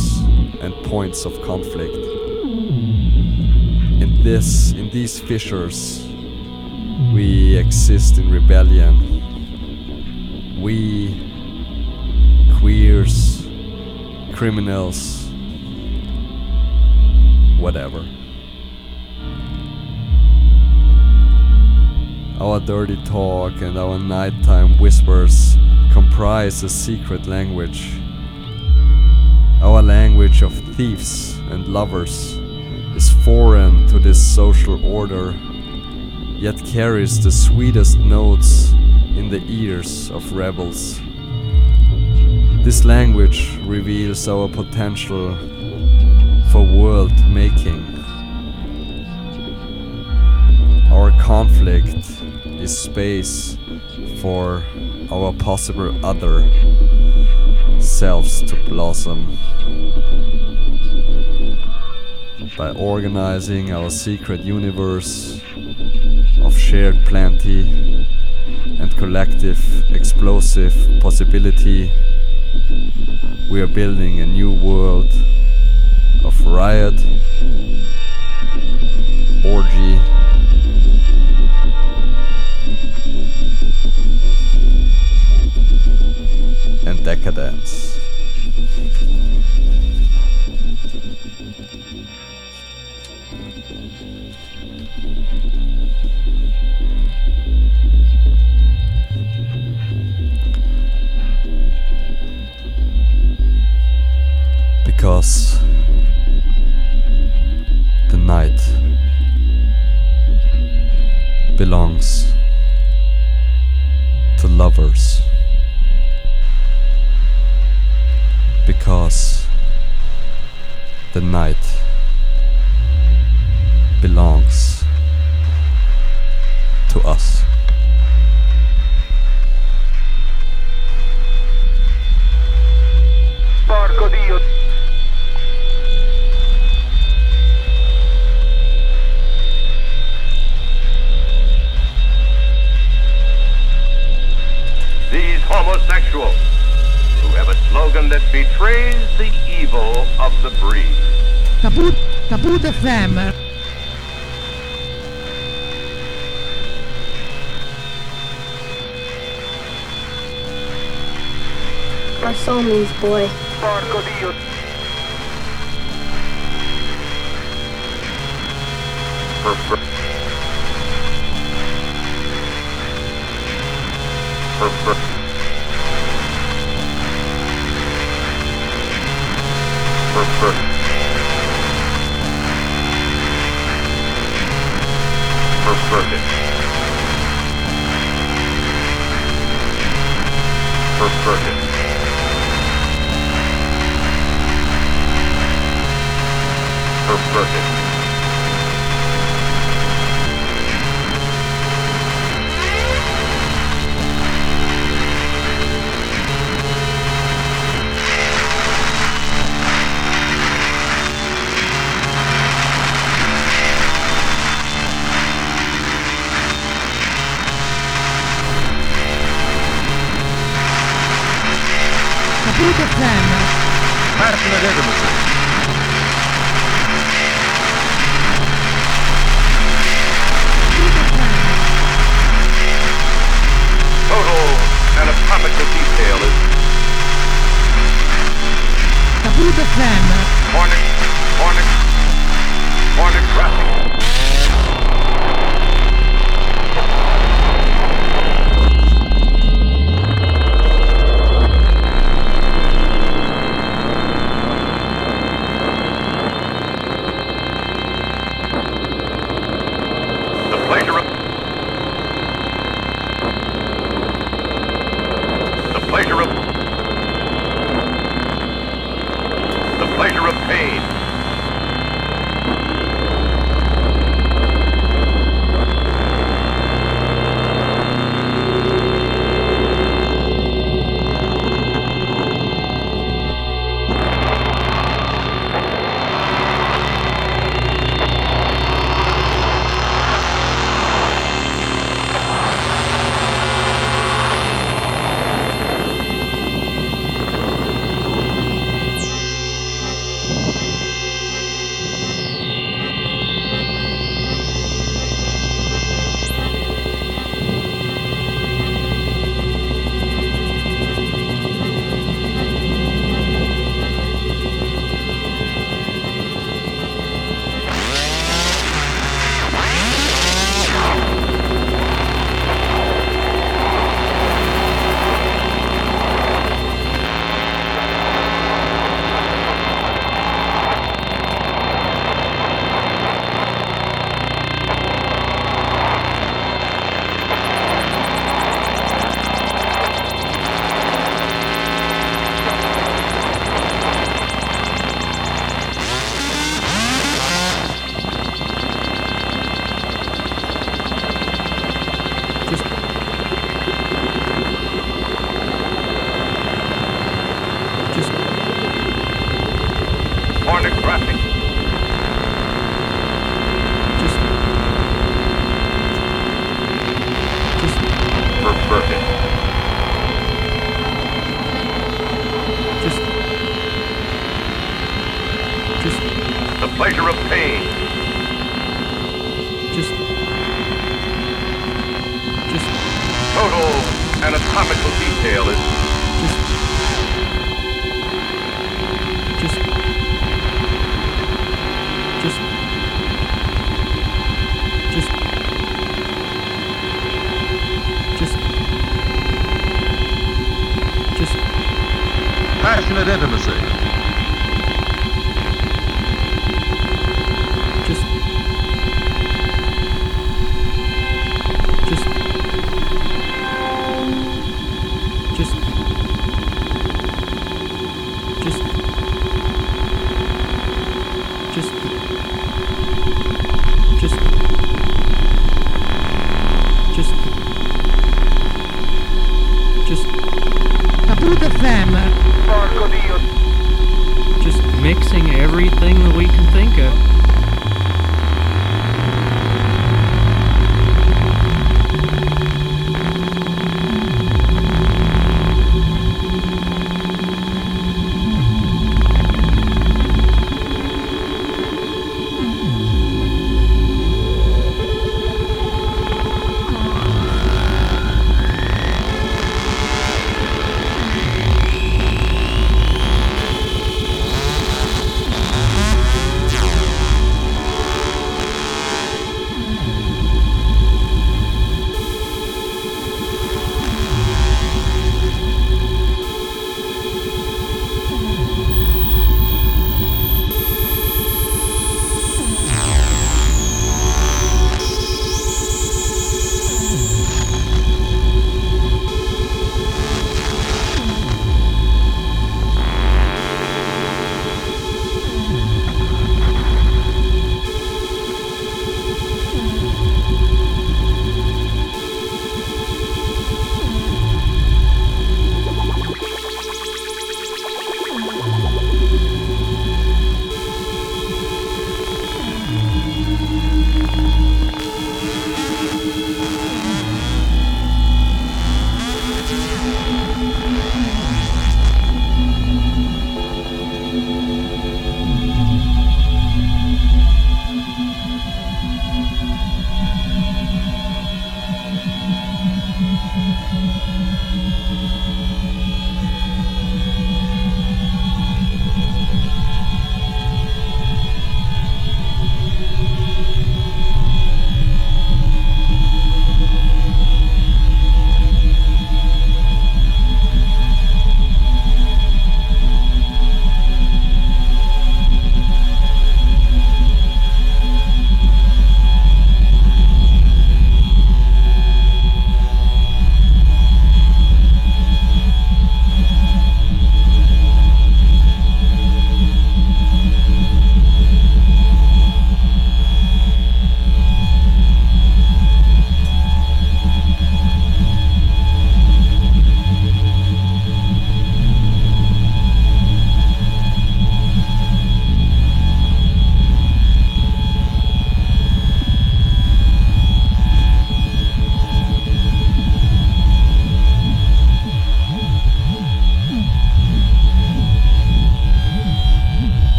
and points of conflict. In this, in these fissures, we exist in rebellion. We, queers, criminals, whatever. Our dirty talk and our nighttime whispers comprise a secret language. Our language of thieves and lovers is foreign to this social order, yet carries the sweetest notes in the ears of rebels. This language reveals our potential for world making. Our conflict is space for our possible other selves to blossom. By organizing our secret universe of shared plenty and collective explosive possibility, we are building a new world of riot, orgy, the night Soul boy. Porco Dio!